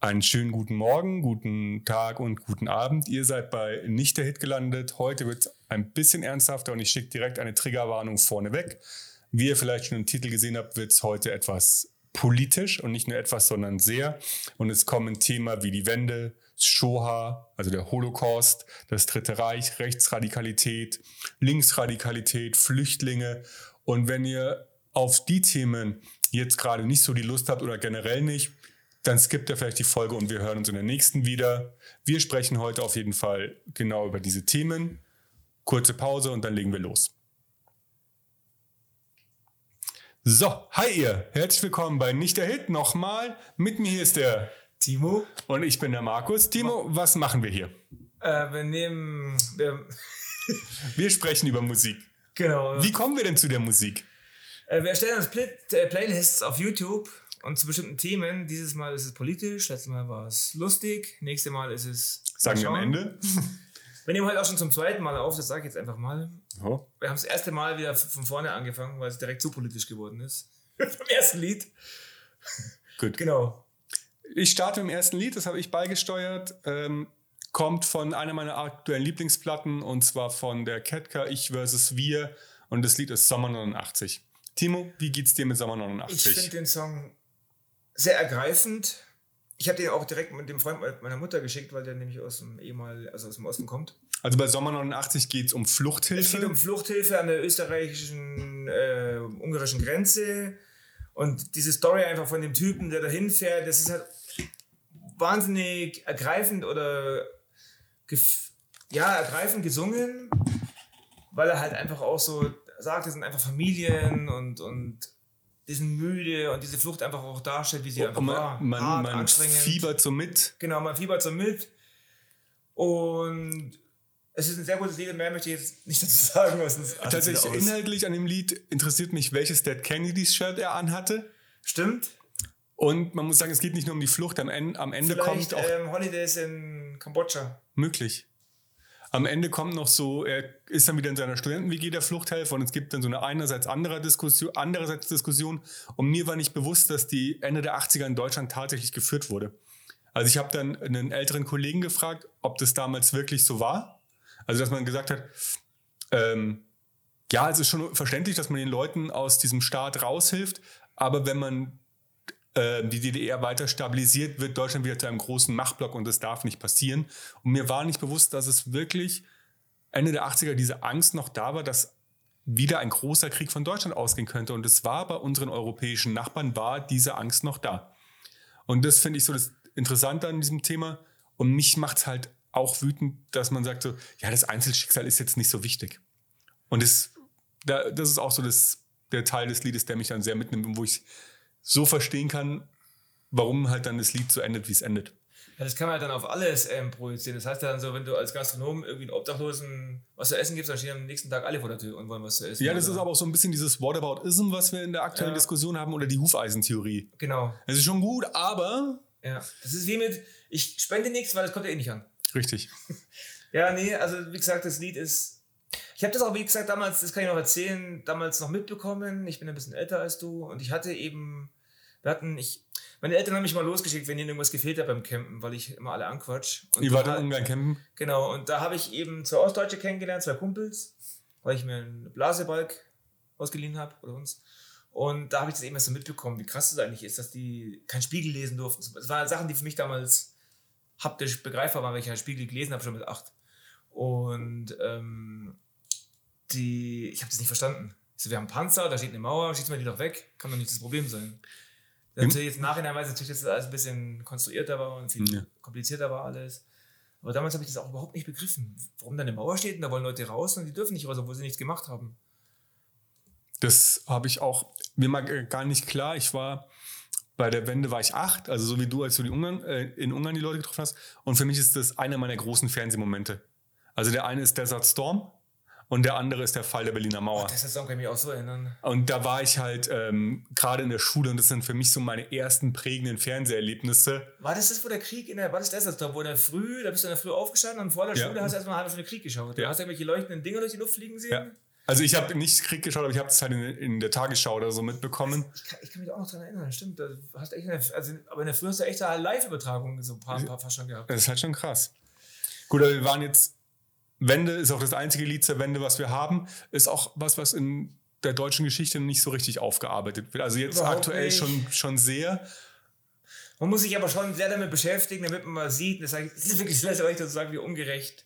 Einen schönen guten Morgen, guten Tag und guten Abend. Ihr seid bei Nicht der Hit gelandet. Heute wird es ein bisschen ernsthafter und ich schicke direkt eine Triggerwarnung vorneweg. Wie ihr vielleicht schon im Titel gesehen habt, wird es heute etwas politisch und nicht nur etwas, sondern sehr. Und es kommen Themen wie die Wende, Shoah, also der Holocaust, das Dritte Reich, Rechtsradikalität, Linksradikalität, Flüchtlinge. Und wenn ihr auf die Themen jetzt gerade nicht so die Lust habt oder generell nicht, dann skippt ihr vielleicht die Folge und wir hören uns in der nächsten wieder. Wir sprechen heute auf jeden Fall genau über diese Themen. Kurze Pause und dann legen wir los. So, hi ihr, herzlich willkommen bei Nicht der Hit nochmal. Mit mir hier ist der Timo. Und ich bin der Markus. Timo, was machen wir hier? Äh, wir nehmen. Wir, wir sprechen über Musik. Genau. Wie kommen wir denn zu der Musik? Äh, wir erstellen uns äh, Playlists auf YouTube und zu bestimmten Themen. Dieses Mal ist es politisch, letztes Mal war es lustig, nächstes Mal ist es. Sagen wir am Ende. Wir nehmen heute auch schon zum zweiten Mal auf, das sage ich jetzt einfach mal. Oh. Wir haben das erste Mal wieder von vorne angefangen, weil es direkt zu politisch geworden ist. Vom ersten Lied. Gut. Genau. Ich starte dem ersten Lied, das habe ich beigesteuert. Ähm, kommt von einer meiner aktuellen Lieblingsplatten und zwar von der Ketka Ich vs. Wir und das Lied ist Sommer 89. Timo, wie geht's dir mit Sommer 89? Ich finde den Song sehr ergreifend. Ich habe den auch direkt mit dem Freund meiner Mutter geschickt, weil der nämlich aus dem ehemal, also aus dem Osten kommt. Also bei Sommer 89 geht es um Fluchthilfe. Es geht um Fluchthilfe an der österreichischen, äh, ungarischen Grenze. Und diese Story einfach von dem Typen, der da hinfährt, das ist halt wahnsinnig ergreifend oder ja, ergreifend gesungen, weil er halt einfach auch so sagt, es sind einfach Familien und, und die sind müde und diese Flucht einfach auch darstellt, wie sie oh, einfach man, war. Man, hart, man fiebert so mit. Genau, man fiebert so mit. Und es ist ein sehr gutes Lied, mehr möchte ich jetzt nicht dazu sagen. Tatsächlich inhaltlich an dem Lied interessiert mich, welches Dead Kennedys Shirt er anhatte. Stimmt. Und man muss sagen, es geht nicht nur um die Flucht, am Ende, am Ende kommt auch. Ähm, Holidays in Kambodscha. Möglich. Am Ende kommt noch so, er ist dann wieder in seiner Studenten-WG der Fluchthelfer und es gibt dann so eine einerseits andere Diskussion, andererseits Diskussion. Und mir war nicht bewusst, dass die Ende der 80er in Deutschland tatsächlich geführt wurde. Also ich habe dann einen älteren Kollegen gefragt, ob das damals wirklich so war. Also dass man gesagt hat, ähm, ja, es ist schon verständlich, dass man den Leuten aus diesem Staat raushilft, aber wenn man die DDR weiter stabilisiert, wird Deutschland wieder zu einem großen Machtblock und das darf nicht passieren. Und mir war nicht bewusst, dass es wirklich Ende der 80er diese Angst noch da war, dass wieder ein großer Krieg von Deutschland ausgehen könnte. Und es war bei unseren europäischen Nachbarn, war diese Angst noch da. Und das finde ich so das Interessante an diesem Thema. Und mich macht es halt auch wütend, dass man sagt so, ja, das Einzelschicksal ist jetzt nicht so wichtig. Und das, das ist auch so das, der Teil des Liedes, der mich dann sehr mitnimmt wo ich so verstehen kann, warum halt dann das Lied so endet, wie es endet. Ja, das kann man halt dann auf alles ähm, projizieren. Das heißt ja dann so, wenn du als Gastronom irgendwie einen Obdachlosen was zu essen gibst, dann stehen am nächsten Tag alle vor der Tür und wollen was zu essen. Ja, das also. ist aber auch so ein bisschen dieses Whataboutism, was wir in der aktuellen ja. Diskussion haben, oder die Hufeisentheorie. Genau. Das ist schon gut, aber. Ja, das ist wie mit, ich spende nichts, weil das kommt ja eh nicht an. Richtig. ja, nee, also wie gesagt, das Lied ist. Ich habe das auch, wie gesagt, damals, das kann ich noch erzählen, damals noch mitbekommen. Ich bin ein bisschen älter als du und ich hatte eben wir hatten, ich, meine Eltern haben mich mal losgeschickt, wenn ihnen irgendwas gefehlt hat beim Campen, weil ich immer alle anquatsch. Und Ihr wart in Ungarn campen? Genau, und da habe ich eben zwei Ostdeutsche kennengelernt, zwei Kumpels, weil ich mir einen Blasebalg ausgeliehen habe oder uns. Und da habe ich das eben erst so mitbekommen, wie krass das eigentlich ist, dass die keinen Spiegel lesen durften. Das waren Sachen, die für mich damals haptisch begreifbar waren, weil ich einen Spiegel gelesen habe, schon mit acht. Und ähm, die, ich habe das nicht verstanden. So, wir haben Panzer, da steht eine Mauer, schießt man die doch weg, kann doch nicht das Problem sein. Natürlich jetzt nachhinein weiß ich natürlich, dass das alles ein bisschen konstruierter war und viel ja. komplizierter war alles. Aber damals habe ich das auch überhaupt nicht begriffen. Warum da eine Mauer steht und da wollen Leute raus und die dürfen nicht raus, obwohl sie nichts gemacht haben. Das habe ich auch mir mal gar nicht klar. Ich war bei der Wende war ich acht, also so wie du, als du die Ungarn, äh, in Ungarn die Leute getroffen hast. Und für mich ist das einer meiner großen Fernsehmomente. Also der eine ist Desert Storm, und der andere ist der Fall der Berliner Mauer. Oh, das Song kann ich mich auch so erinnern. Und da war ich halt ähm, gerade in der Schule und das sind für mich so meine ersten prägenden Fernseherlebnisse. War das das, wo der Krieg in der, war das das, da, wo der früh, da bist du in der Früh aufgestanden und vor der Schule ja. hast du erstmal eine halbe Stunde Krieg geschaut. Ja. Da hast du irgendwelche leuchtenden Dinger durch die Luft fliegen sehen. Ja. Also ich habe nicht Krieg geschaut, aber ich habe es halt in, in, der Tagesschau oder so mitbekommen. Ich kann, ich kann mich auch noch daran erinnern, stimmt. Du hast echt eine, also, aber in der früher hast du echt eine Live-Übertragung so ein paar, ein paar fast schon gehabt. Das ist halt schon krass. Gut, aber wir waren jetzt, Wende ist auch das einzige Lied zur Wende, was wir haben. Ist auch was, was in der deutschen Geschichte nicht so richtig aufgearbeitet wird. Also jetzt Überhaupt aktuell schon, schon sehr. Man muss sich aber schon sehr damit beschäftigen, damit man mal sieht, das ist wirklich schlecht, zu sagen, wie ungerecht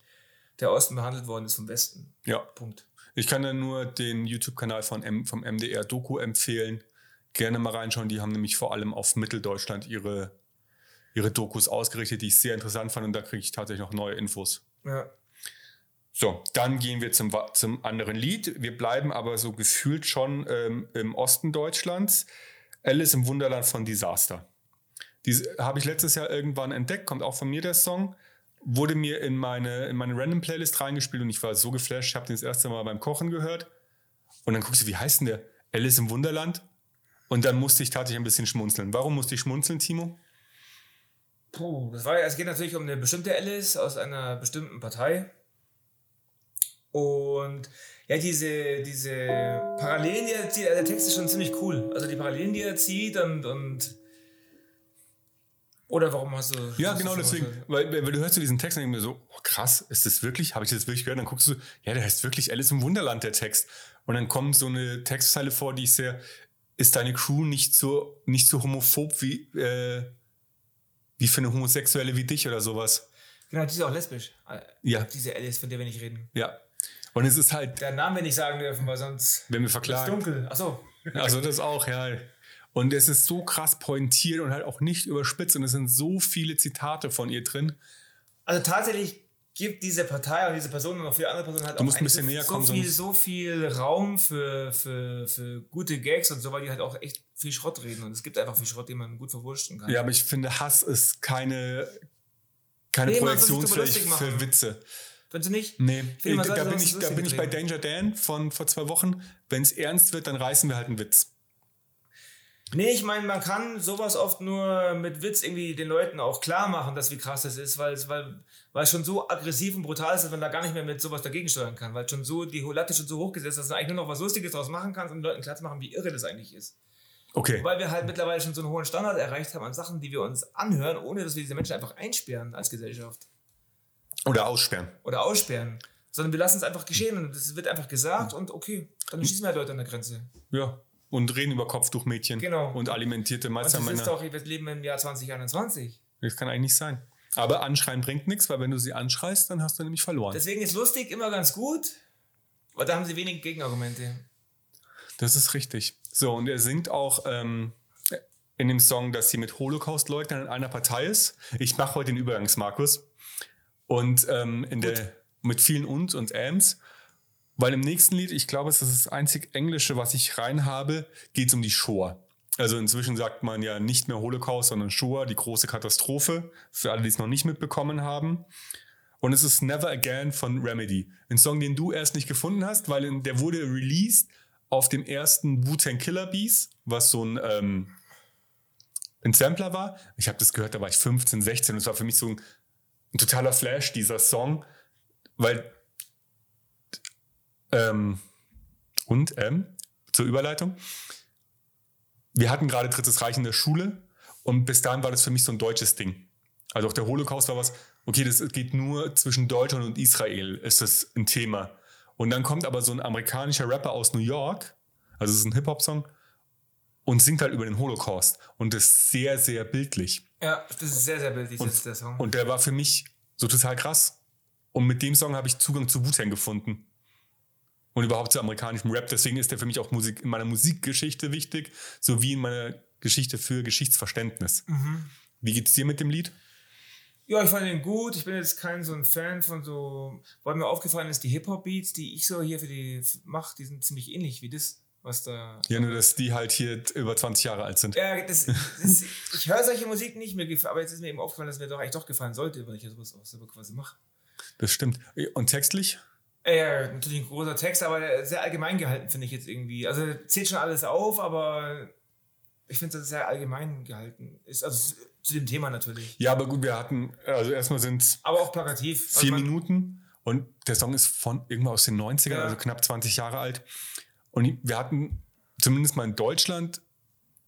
der Osten behandelt worden ist vom Westen. Ja. Punkt. Ich kann da nur den YouTube-Kanal von M, vom MDR Doku empfehlen. Gerne mal reinschauen. Die haben nämlich vor allem auf Mitteldeutschland ihre, ihre Dokus ausgerichtet, die ich sehr interessant fand. Und da kriege ich tatsächlich noch neue Infos. Ja. So, dann gehen wir zum, zum anderen Lied. Wir bleiben aber so gefühlt schon ähm, im Osten Deutschlands. Alice im Wunderland von Disaster. Die habe ich letztes Jahr irgendwann entdeckt, kommt auch von mir der Song wurde mir in meine, in meine Random Playlist reingespielt und ich war so geflasht, ich habe den das erste Mal beim Kochen gehört. Und dann guckst du, wie heißt denn der? Alice im Wunderland? Und dann musste ich tatsächlich ein bisschen schmunzeln. Warum musste ich schmunzeln, Timo? Puh, das war, es geht natürlich um eine bestimmte Alice aus einer bestimmten Partei. Und ja, diese, diese Parallelen, die er zieht, der Text ist schon ziemlich cool. Also die Parallelen, die er zieht und, und oder warum hast du. Ja, genau deswegen. Weil, weil, du hörst du diesen Text und denkst mir so, oh, krass, ist das wirklich? Habe ich das wirklich gehört? Dann guckst du, ja, der heißt wirklich Alice im Wunderland, der Text. Und dann kommt so eine Textzeile vor, die ich sehr, ist deine Crew nicht so, nicht so homophob wie, äh, wie für eine Homosexuelle wie dich oder sowas? Genau, die ist auch lesbisch. Ja. Diese Alice, von der wir nicht reden. Ja. Und es ist halt. Der Namen wir nicht sagen dürfen, weil sonst. Wenn wir verklagen. Ist dunkel. Achso. Also das auch, ja. Und es ist so krass pointiert und halt auch nicht überspitzt und es sind so viele Zitate von ihr drin. Also tatsächlich gibt diese Partei und diese Person und auch viele andere Personen halt du auch musst ein bisschen so, näher kommen, so, viel, so viel Raum für, für, für gute Gags und so, weil die halt auch echt viel Schrott reden. Und es gibt einfach viel Schrott, den man gut verwurschen kann. Ja, aber ich finde, Hass ist keine, keine nee, Projektionsfläche für Witze. Findest du nicht? Nee, ich, da, bin ich, da bin ich bei Danger Dan von vor zwei Wochen. Wenn es ernst wird, dann reißen wir halt einen Witz. Nee, ich meine, man kann sowas oft nur mit Witz irgendwie den Leuten auch klar machen, dass wie krass das ist, weil es weil, weil schon so aggressiv und brutal ist, dass man da gar nicht mehr mit sowas dagegen steuern kann, weil schon so die Latte schon so hochgesetzt ist, dass du eigentlich nur noch was Lustiges draus machen kannst und den Leuten klar zu machen, wie irre das eigentlich ist. Okay. Weil wir halt mittlerweile schon so einen hohen Standard erreicht haben an Sachen, die wir uns anhören, ohne dass wir diese Menschen einfach einsperren als Gesellschaft. Oder aussperren. Oder aussperren. Sondern wir lassen es einfach geschehen und es wird einfach gesagt und okay, dann schießen wir halt Leute an der Grenze. Ja, und reden über Kopftuchmädchen genau. und alimentierte Meistermänner. Das ist doch, wir leben im Jahr 2021. Das kann eigentlich nicht sein. Aber anschreien bringt nichts, weil wenn du sie anschreist, dann hast du nämlich verloren. Deswegen ist lustig immer ganz gut, weil da haben sie wenig Gegenargumente. Das ist richtig. So, und er singt auch ähm, in dem Song, dass sie mit Holocaust-Leugnern in einer Partei ist. Ich mache heute den Übergangsmarkus. Und ähm, in der, mit vielen Und und Ams. Weil im nächsten Lied, ich glaube, es ist das einzig Englische, was ich rein habe, geht es um die Shoah. Also inzwischen sagt man ja nicht mehr Holocaust, sondern Shoah, die große Katastrophe, für alle, die es noch nicht mitbekommen haben. Und es ist Never Again von Remedy. Ein Song, den du erst nicht gefunden hast, weil der wurde released auf dem ersten Wu-Tang Killer Bees, was so ein, ähm, ein Sampler war. Ich habe das gehört, da war ich 15, 16 und es war für mich so ein, ein totaler Flash, dieser Song, weil ähm, und ähm, zur Überleitung. Wir hatten gerade Drittes Reich in der Schule und bis dahin war das für mich so ein deutsches Ding. Also auch der Holocaust war was, okay, das geht nur zwischen Deutschland und Israel, ist das ein Thema. Und dann kommt aber so ein amerikanischer Rapper aus New York, also es ist ein Hip-Hop-Song, und singt halt über den Holocaust. Und das ist sehr, sehr bildlich. Ja, das ist sehr, sehr bildlich, und, der Song. Und der war für mich so total krass. Und mit dem Song habe ich Zugang zu Wu-Tang gefunden und überhaupt zu amerikanischem Rap. Deswegen ist der für mich auch Musik, in meiner Musikgeschichte wichtig, sowie in meiner Geschichte für Geschichtsverständnis. Mhm. Wie geht's dir mit dem Lied? Ja, ich fand den gut. Ich bin jetzt kein so ein Fan von so, weil mir aufgefallen ist, die Hip-Hop-Beats, die ich so hier für die mache, die sind ziemlich ähnlich wie das, was da. Ja, nur dass die halt hier über 20 Jahre alt sind. Ja, das, das, ich höre solche Musik nicht mehr, aber jetzt ist mir eben aufgefallen, dass mir doch eigentlich doch gefallen sollte, weil ich ja sowas auch selber quasi mache. Das stimmt. Und textlich? Äh, natürlich ein großer Text, aber sehr allgemein gehalten, finde ich jetzt irgendwie. Also zählt schon alles auf, aber ich finde es sehr allgemein gehalten. Ist also zu dem Thema natürlich. Ja, aber gut, wir hatten, also erstmal sind es. Aber auch plakativ. Vier also Minuten Und der Song ist von irgendwann aus den 90ern, Ja. also knapp 20 Jahre alt. Und wir hatten zumindest mal in Deutschland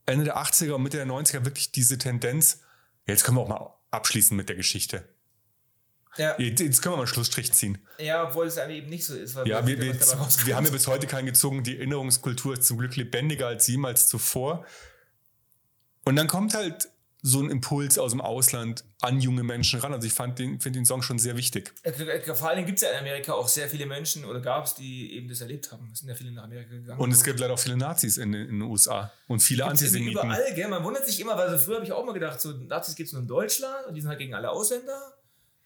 Ende der 80er und Mitte der 90er wirklich diese Tendenz, jetzt können wir auch mal abschließen mit der Geschichte. Ja, Jetzt, können wir mal einen Schlussstrich ziehen. ja obwohl es eben nicht so ist. Weil Ja, wir, wir, wir haben ja bis heute keinen gezogen. Die Erinnerungskultur ist zum Glück lebendiger als jemals zuvor. Und dann kommt halt so ein Impuls aus dem Ausland an junge Menschen ran. Also ich fand den, finde den Song schon sehr wichtig. Vor allem gibt es ja in Amerika auch sehr viele Menschen oder gab es, die eben das erlebt haben. Es sind ja viele nach Amerika gegangen. Und es gibt leider auch viele Nazis in, in den USA und viele Gibt's Antisemiten. überall, gell? Man wundert sich immer, weil so früher habe ich auch mal gedacht, so Nazis gibt es nur in Deutschland und die sind halt gegen alle Ausländer.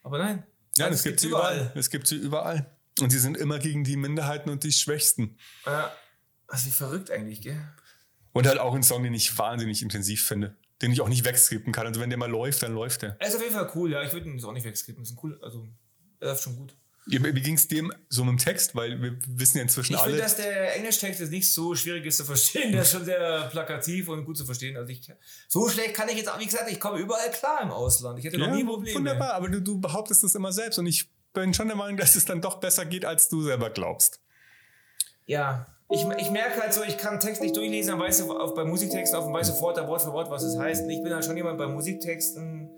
Aber nein. Ja, es gibt sie überall. Es gibt sie überall. Und sie sind immer gegen die Minderheiten und die Schwächsten. Ja. Also wie verrückt eigentlich, gell? Und halt auch ein Song, den ich wahnsinnig intensiv finde. Den ich auch nicht wegskippen kann. Also wenn der mal läuft, dann läuft der. Er ist auf jeden Fall cool, ja. Ich würde ihn jetzt auch nicht wegskippen. Ist ein cool, also er läuft schon gut. Wie wie ging es dem so mit dem Text? Weil wir wissen ja inzwischen Ich alle. finde, dass der Englischtext jetzt nicht so schwierig ist zu verstehen. Der ist schon sehr plakativ und gut zu verstehen. Also ich, so schlecht kann ich jetzt auch, wie gesagt, ich komme überall klar im Ausland. Ich hätte noch nie Probleme. Wunderbar, aber du, du behauptest das immer selbst und ich bin schon der Meinung, dass es dann doch besser geht, als du selber glaubst. Ja, ich, ich merke halt so, ich kann Text nicht durchlesen, dann weiß ich auf, bei Musiktexten auf und weiß sofort Wort für Wort, was es heißt. Und ich bin halt schon jemand bei Musiktexten,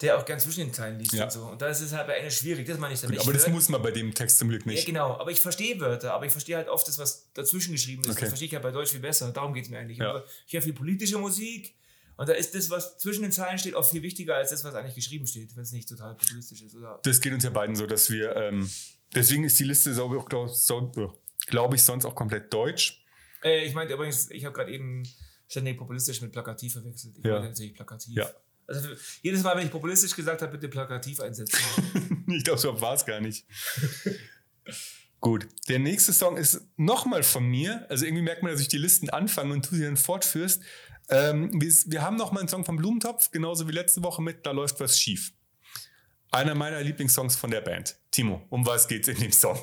der auch gern zwischen den Zeilen liest Ja. und so. Und da ist es halt bei Englisch schwierig, das meine ich damit. aber Ich das muss man bei dem Text zum Glück Ja, nicht. genau, aber ich verstehe Wörter, aber ich verstehe halt oft das, was dazwischen geschrieben ist. Okay. Das verstehe ich ja bei Deutsch viel besser. Darum geht es mir eigentlich. Ja. Aber Ich höre viel politische Musik und da ist das, was zwischen den Zeilen steht, auch viel wichtiger als das, was eigentlich geschrieben steht, wenn es nicht total populistisch ist. Oder Das geht uns ja beiden so, dass wir. Ähm, deswegen ist die Liste, so, glaube so, glaub ich, sonst auch komplett deutsch. Äh, ich meinte übrigens, ich habe gerade eben ständig populistisch mit plakativ verwechselt. Ich Ja. meinte natürlich plakativ. Ja. Also jedes Mal, wenn ich populistisch gesagt habe, bitte plakativ einsetzen. ich glaube, so war es gar nicht. Gut, der nächste Song ist nochmal von mir. Also irgendwie merkt man, dass ich die Listen anfange und du sie dann fortführst. Ähm, wir, wir haben nochmal einen Song vom Blumentopf, genauso wie letzte Woche mit Da läuft was schief. Einer meiner Lieblingssongs von der Band. Timo, um was geht's in dem Song?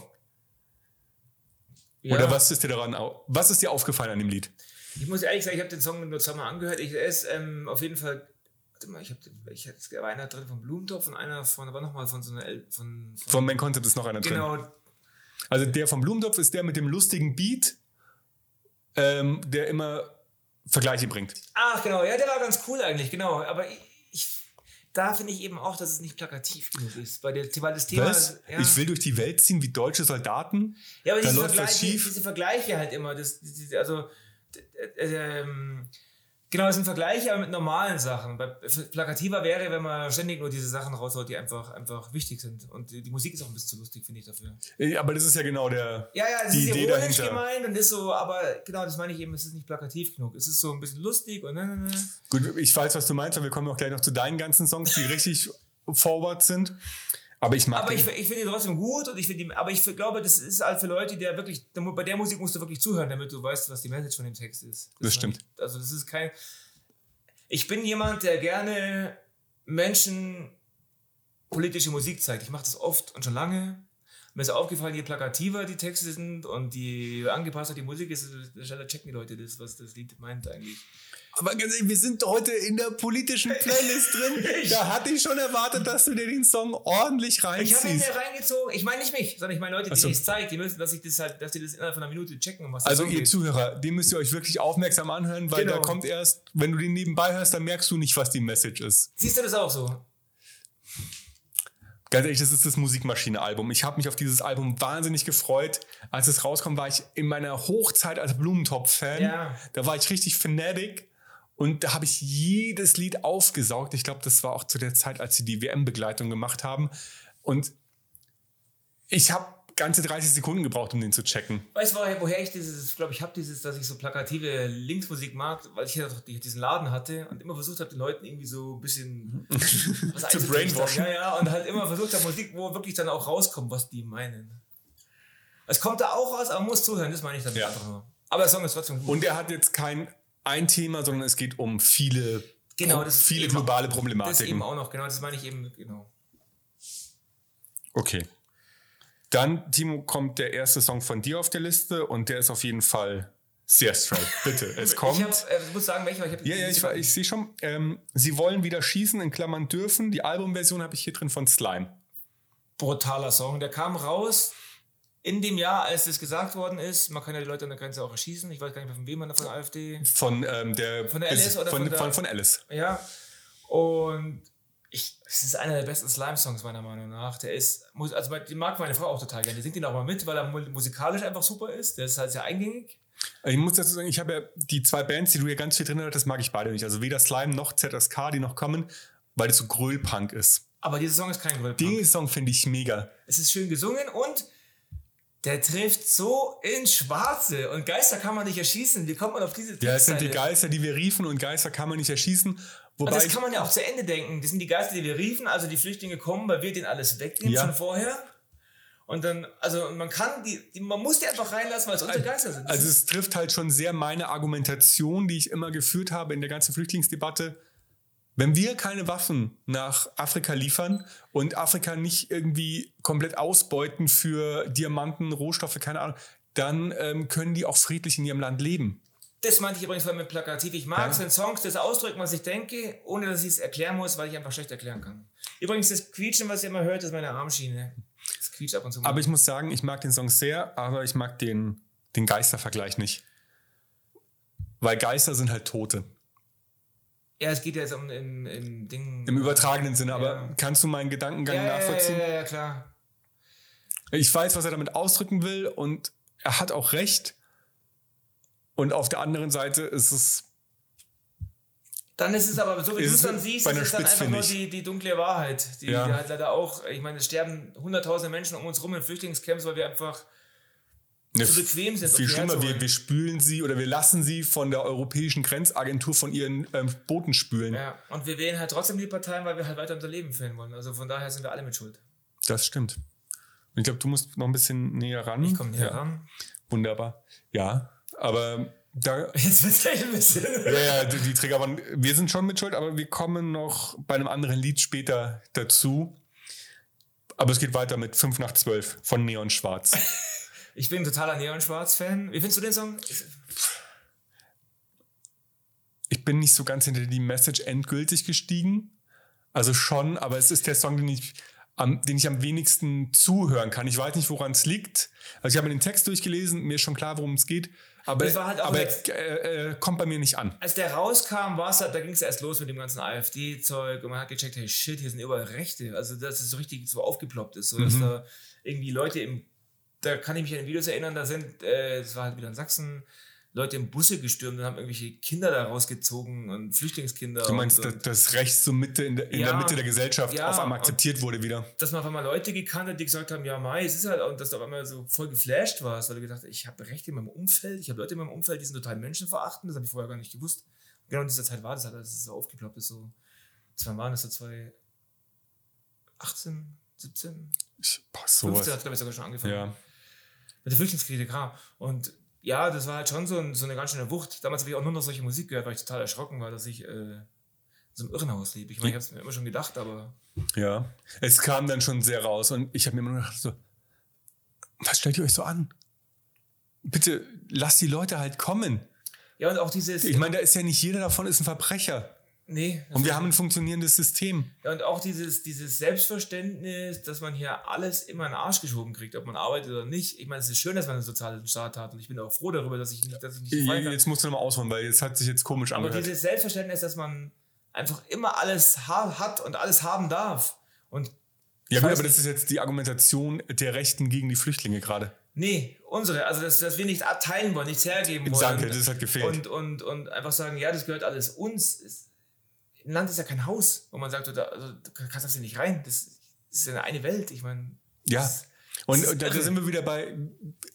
Ja. Oder was ist dir daran, was ist dir aufgefallen an dem Lied? Ich muss ehrlich sagen, ich habe den Song nur zweimal angehört. Ich, er ist ähm, auf jeden Fall. Warte mal, ich habe ich hatte, einer drin von Blumentopf und einer von, war nochmal von so einer. El, von, von, Vom Main Concept ist noch einer drin. genau, Also der vom Blumentopf ist der mit dem lustigen Beat, ähm, der immer Vergleiche bringt. Ach, genau, ja, der war ganz cool eigentlich, genau. Aber ich, da finde ich eben auch, dass es nicht plakativ genug ist. Bei der, weil das Thema. Was? ist- Ja. Ich will durch die Welt ziehen wie deutsche Soldaten. Ja, aber diese Vergleiche, diese Vergleiche halt immer, das, also äh, ähm, genau, das sind Vergleiche aber mit normalen Sachen. Bei, plakativer wäre, wenn man ständig nur diese Sachen raushaut, die einfach, einfach wichtig sind. Und die, die Musik ist auch ein bisschen zu lustig, finde ich dafür. Äh, Aber das ist ja genau der. Ja, ja, es Die ist Idee ironisch dahinter. gemeint und ist so, aber genau, das meine ich eben, es ist nicht plakativ genug. Es ist so ein bisschen lustig und ne, ne, ne. Gut, ich weiß, was du meinst, weil wir kommen auch gleich noch zu deinen ganzen Songs, die richtig forward sind. Aber ich mag Aber ich, ich finde ihn trotzdem gut und ich finde ihn, aber ich glaube, das ist halt für Leute, ja wirklich, bei der Musik musst du wirklich zuhören, damit du weißt, was die Message von dem Text ist. Das ist stimmt. Halt, also das ist kein, ich bin jemand, der gerne Menschen politische Musik zeigt. Ich mache das oft und schon lange. Mir ist aufgefallen, je plakativer die Texte sind und je angepasster die Musik ist, desto schneller checken die Leute das, was das Lied meint eigentlich. Aber wir sind heute in der politischen Playlist drin. Da hatte ich schon erwartet, dass du dir den Song ordentlich Ich habe ihn reinziehst. mir reingezogen. Ich meine nicht mich, sondern ich meine Leute, die so. ich es zeige, die müssen, dass ich das halt, dass die das innerhalb von einer Minute checken, was Also ihr geht. Zuhörer, den müsst ihr euch wirklich aufmerksam anhören, weil Genau. da kommt erst, wenn du den nebenbei hörst, dann merkst du nicht, was die Message ist. Siehst du das auch so? Ganz ehrlich, das ist das Musikmaschine-Album. Ich habe mich auf dieses Album wahnsinnig gefreut. Als es rauskommt, war ich in meiner Hochzeit als Blumentopf-Fan. Ja. Da war ich richtig fanatic. Und da habe ich jedes Lied aufgesaugt. Ich glaube, das war auch zu der Zeit, als sie die WM-Begleitung gemacht haben. Und ich habe ganze 30 Sekunden gebraucht, um den zu checken. Weißt du, woher, ich dieses, ich glaube, ich habe dieses, dass ich so plakative Linksmusik mag, weil ich ja doch die- diesen Laden hatte und immer versucht habe, den Leuten irgendwie so ein bisschen was Zu brainwashen. Ja, ja, und halt immer versucht habe, Musik, wo wirklich dann auch rauskommt, was die meinen. Es kommt da auch raus, aber man muss zuhören, das meine ich dann Ja. einfach nur. Aber der Song ist trotzdem gut. Und er hat jetzt kein ein Thema, sondern es geht um viele, Genau, das viele eben- globale das Problematiken. eben auch noch, genau, das meine ich eben, genau. Okay. Dann, Timo, kommt der erste Song von dir auf der Liste und der ist auf jeden Fall sehr straight. Bitte, es kommt. Ich, hab, äh, muss sagen, welcher, ich ja, ja, ich, ich sehe schon. Ähm, Sie wollen wieder schießen, in Klammern dürfen. Die Albumversion habe ich hier drin von Slime. brutaler Song. Der kam raus in dem Jahr, als das gesagt worden ist. Man kann ja die Leute an der Grenze auch erschießen. Ich weiß gar nicht mehr, von wem man da von der AfD. Von ähm, der. Von der Alice oder von, von der- von, von Alice. Ja. Und ich, es ist einer der besten Slime-Songs meiner Meinung nach. Der ist, muss- also die mag meine Frau auch total gerne. Die singt ihn auch mal mit, weil er mu- musikalisch einfach super ist. Der ist halt sehr eingängig. Ich muss dazu sagen, ich habe ja die zwei Bands, die du hier ganz viel drin hast, das mag ich beide nicht. Also weder Slime noch ZSK, die noch kommen, weil das so Grölpunk ist. Aber dieser Song ist kein Grillpunk. Den Song finde ich mega. Es ist schön gesungen und der trifft so ins Schwarze. Und Geister kann man nicht erschießen. Wie kommt man auf diese Ja, es sind die? Geister, die wir riefen und Geister kann man nicht erschießen. Und Wobei das ich, kann man ja auch zu Ende denken. Das sind die Geister, die wir riefen. Also die Flüchtlinge kommen, weil wir denen alles wegnehmen Ja. von vorher. Und dann, also man kann die, die man muss die einfach reinlassen, weil es unsere Geister sind. Das also es trifft halt schon sehr meine Argumentation, die ich immer geführt habe in der ganzen Flüchtlingsdebatte. Wenn wir keine Waffen nach Afrika liefern und Afrika nicht irgendwie komplett ausbeuten für Diamanten, Rohstoffe, keine Ahnung, dann ähm, können die auch friedlich in ihrem Land leben. Das meinte ich übrigens vorhin mit plakativ. Ich mag es, Ja. wenn Songs das ausdrücken, was ich denke, ohne dass ich es erklären muss, weil ich einfach schlecht erklären kann. Übrigens, das Quietschen, was ihr immer hört, ist meine Armschiene. Das quietscht ab und zu mal. Aber ich muss sagen, ich mag den Song sehr, aber ich mag den, den Geistervergleich nicht. Weil Geister sind halt Tote. Ja, es geht ja jetzt um im, im Ding. Im übertragenen Sinne, aber Ja. kannst du meinen Gedankengang ja, ja, ja, nachvollziehen? ja, ja, klar. Ich weiß, was er damit ausdrücken will und er hat auch recht. Und auf der anderen Seite ist es, Dann ist es aber so, wie du es dann siehst, ist es dann einfach nur die, die dunkle Wahrheit. Die, Ja. die halt leider auch, ich meine, es sterben hunderttausende Menschen um uns rum in Flüchtlingscamps, weil wir einfach ne, Zu bequem sind, viel schlimmer. Wir, herzuholen. wir spülen sie oder wir lassen sie von der Europäischen Grenzagentur von ihren ähm, Booten spülen. Ja, und wir wählen halt trotzdem die Parteien, weil wir halt weiter unser Leben führen wollen. Also von daher sind wir alle mit Schuld. Das stimmt. Und ich glaube, du musst noch ein bisschen näher ran. Ich komme näher ja. ran. Wunderbar. Ja, aber da, Jetzt wird's gleich ein bisschen. Ja, ja, die, die Trigger waren, wir sind schon mit Schuld, aber wir kommen noch bei einem anderen Lied später dazu. Aber es geht weiter mit 5 nach 12 von Neon Schwarz. Ich bin ein totaler Neon-Schwarz-Fan. Wie findest du den Song? Ich bin nicht so ganz hinter die Message endgültig gestiegen. Also schon, aber es ist der Song, den ich am, den ich am wenigsten zuhören kann. Ich weiß nicht, woran es liegt. Also ich habe mir den Text durchgelesen, mir ist schon klar, worum es geht. Aber, halt aber äh, äh, kommt bei mir nicht an. Als der rauskam, war's halt, da ging es erst los mit dem ganzen AfD-Zeug und man hat gecheckt, hey shit, hier sind überall Rechte. Also dass es so richtig so aufgeploppt ist. So, dass Mhm. da irgendwie Leute im, da kann ich mich an Videos erinnern, da sind, äh, das war halt wieder in Sachsen, Leute im Busse gestürmt und haben irgendwelche Kinder da rausgezogen und Flüchtlingskinder. Du meinst, und, dass und, das Recht so Mitte in der, in Ja, der Mitte der Gesellschaft ja, auf einmal und- akzeptiert wurde wieder. dass man auf einmal Leute gekannt hat, die gesagt haben, ja, Mai, es ist halt, und dass du auf einmal so voll geflasht warst, weil du gedacht hast, ich habe Rechte in meinem Umfeld, ich habe Leute in meinem Umfeld, die sind total menschenverachtend, das habe ich vorher gar nicht gewusst. Genau in dieser Zeit war das halt, als es so aufgeploppt ist, so, zwei waren das so zwei, 18, 17, Ich, boah, 15 sowas. hat glaube ich sogar schon angefangen. Ja. Der Flüchtlingskrise, klar. Und ja, das war halt schon so, ein, so eine ganz schöne Wucht. Damals habe ich auch nur noch solche Musik gehört, weil ich total erschrocken war, dass ich äh, in so einem Irrenhaus lebe. Ich meine, ich habe es mir immer schon gedacht, aber Ja, es kam dann schon sehr raus und ich habe mir immer nur gedacht so, was stellt ihr euch so an? Bitte lasst die Leute halt kommen. ja, und auch dieses. Ich meine, da ist ja nicht jeder davon ist ein Verbrecher. Nee. Und wir haben ein funktionierendes System. Ja, und auch dieses, dieses Selbstverständnis, dass man hier alles immer in den Arsch geschoben kriegt, ob man arbeitet oder nicht. Ich meine, es ist schön, dass man einen sozialen Staat hat und ich bin auch froh darüber, dass ich nicht, dass ich nicht frei kann. Jetzt musst du nochmal ausholen, weil es hat sich jetzt komisch Aber angehört. dieses Selbstverständnis, dass man einfach immer alles ha hat und alles haben darf. Und Ja gut, aber das ist jetzt die Argumentation der Rechten gegen die Flüchtlinge gerade. nee, unsere, also dass, dass wir nicht abteilen wollen, nichts hergeben wollen. Danke, das hat gefehlt. Und, und, und einfach sagen, ja, das gehört alles uns. Ist, ein Land ist ja kein Haus, wo man sagt, da, also, du kannst das hier nicht rein. Das ist ja eine Welt. Ich meine, Ja. das- Und ist da, da sind wir wieder bei,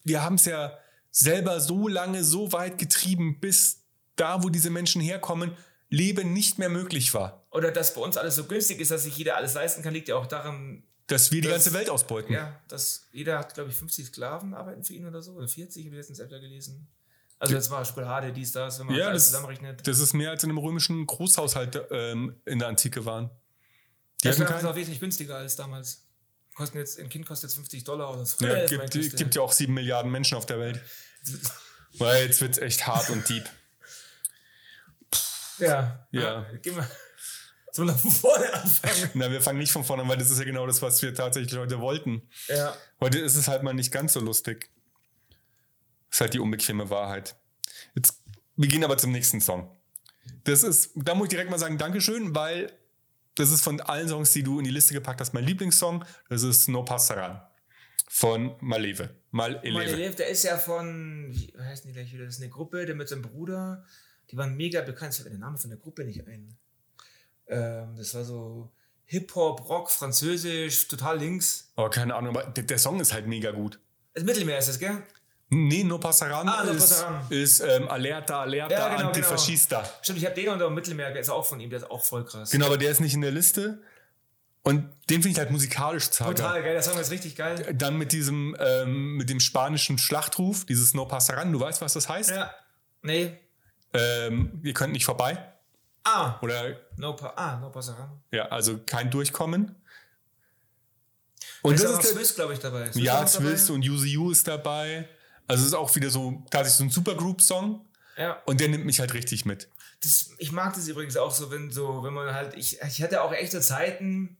wir haben es ja selber so lange, so weit getrieben, bis da, wo diese Menschen herkommen, Leben nicht mehr möglich war. Oder dass bei uns alles so günstig ist, dass sich jeder alles leisten kann, liegt ja auch daran, Dass wir die ganze Welt ausbeuten. ja, dass jeder hat, glaube ich, 50 Sklaven arbeiten für ihn oder so, oder 40, habe ich letztens öfter gelesen. Also das war Schokolade, dies, das, wenn man Ja, das- zusammenrechnet. Das ist mehr als in einem römischen Großhaushalt ähm, in der Antike waren. Die Ja, klar, ist auch wesentlich günstiger als damals. Kosten jetzt, ein Kind kostet jetzt 50 Dollar oder so. ja, gibt, gibt ja auch sieben Milliarden Menschen auf der Welt. Weil jetzt wird es echt hart und deep. Ja, Ja. Geh mal. Sollen wir von vorne anfangen? Na, wir fangen nicht von vorne an, weil das ist ja genau das, was wir tatsächlich heute wollten. Ja. Heute ist es halt mal nicht ganz so lustig. Ist halt die unbequeme Wahrheit. Jetzt, wir gehen aber zum nächsten Song. Das ist, da muss ich direkt mal sagen, Dankeschön, weil das ist von allen Songs, die du in die Liste gepackt hast, mein Lieblingssong. Das ist No Passaran von Maleve. Mal Mein Elev, der ist ja von, wie heißen die gleich wieder? Das ist eine Gruppe, der mit seinem Bruder, die waren mega bekannt. Ich habe den Namen von der Gruppe nicht ein. Ähm, das war so Hip-Hop, Rock, Französisch, total links. Oh, keine Ahnung, aber der, der Song ist halt mega gut. Das Mittelmeer ist das, gell? Nee, No Passaran Ah, No ist, Passaran. ist ähm, Alerta, Alerta, Ja, genau, Antifaschista. Stimmt, ich habe den und der Mittelmeer, der ist auch von ihm, der ist auch voll krass. Genau, aber der ist nicht in der Liste. Und den finde ich halt musikalisch zahlbar. Total geil, der Song ist richtig geil. Dann mit diesem, ähm, mit dem spanischen Schlachtruf, dieses No Passaran, du weißt, was das heißt? Ja. Nee. Ähm, ihr könnt nicht vorbei. Ah, Oder, no, pa ah, no Passaran. ja, also kein Durchkommen. Und ist das auch noch ist der, Swiss, glaube ich, dabei. Swiss ja, auch noch dabei? Swiss und UZU ist dabei. Also es ist auch wieder so, tatsächlich so ein Supergroup-Song. Ja. Und der nimmt mich halt richtig mit. Das, ich mag das übrigens auch so, wenn so, wenn man halt, ich, ich hatte auch echte Zeiten,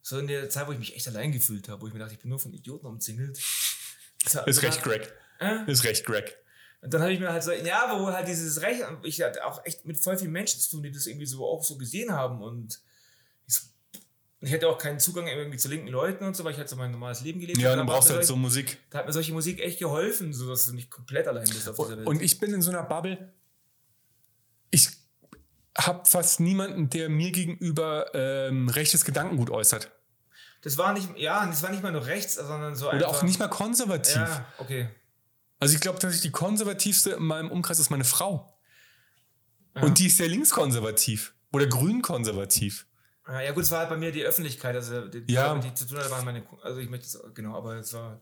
so in der Zeit, wo ich mich echt allein gefühlt habe, wo ich mir dachte, ich bin nur von Idioten umzingelt. So, Ist recht Greg. Äh? Ist recht Greg. Und dann habe ich mir halt so, ja, wo halt dieses Recht, ich hatte auch echt mit voll vielen Menschen zu tun, die das irgendwie so auch so gesehen haben und ich hatte auch keinen Zugang irgendwie zu linken Leuten und so, weil ich halt so mein normales Leben gelebt Ja, habe. dann Aber brauchst du halt so solch- Musik. Da hat mir solche Musik echt geholfen, so dass du nicht komplett allein bist auf dieser Welt. Und ich bin in so einer Bubble. Ich habe fast niemanden, der mir gegenüber ähm, rechtes Gedankengut äußert. das war nicht, ja, das war nicht mal nur rechts, sondern so Oder einfach. auch nicht mal konservativ. Ja, okay. Also ich glaube, dass ich die konservativste in meinem Umkreis ist meine Frau. Ja. Und die ist sehr linkskonservativ. Oder grünkonservativ. Ja, ja, gut, es war halt bei mir die Öffentlichkeit, also die, Ja. die zu tun hatte, waren meine, also ich möchte, das- genau, aber es war,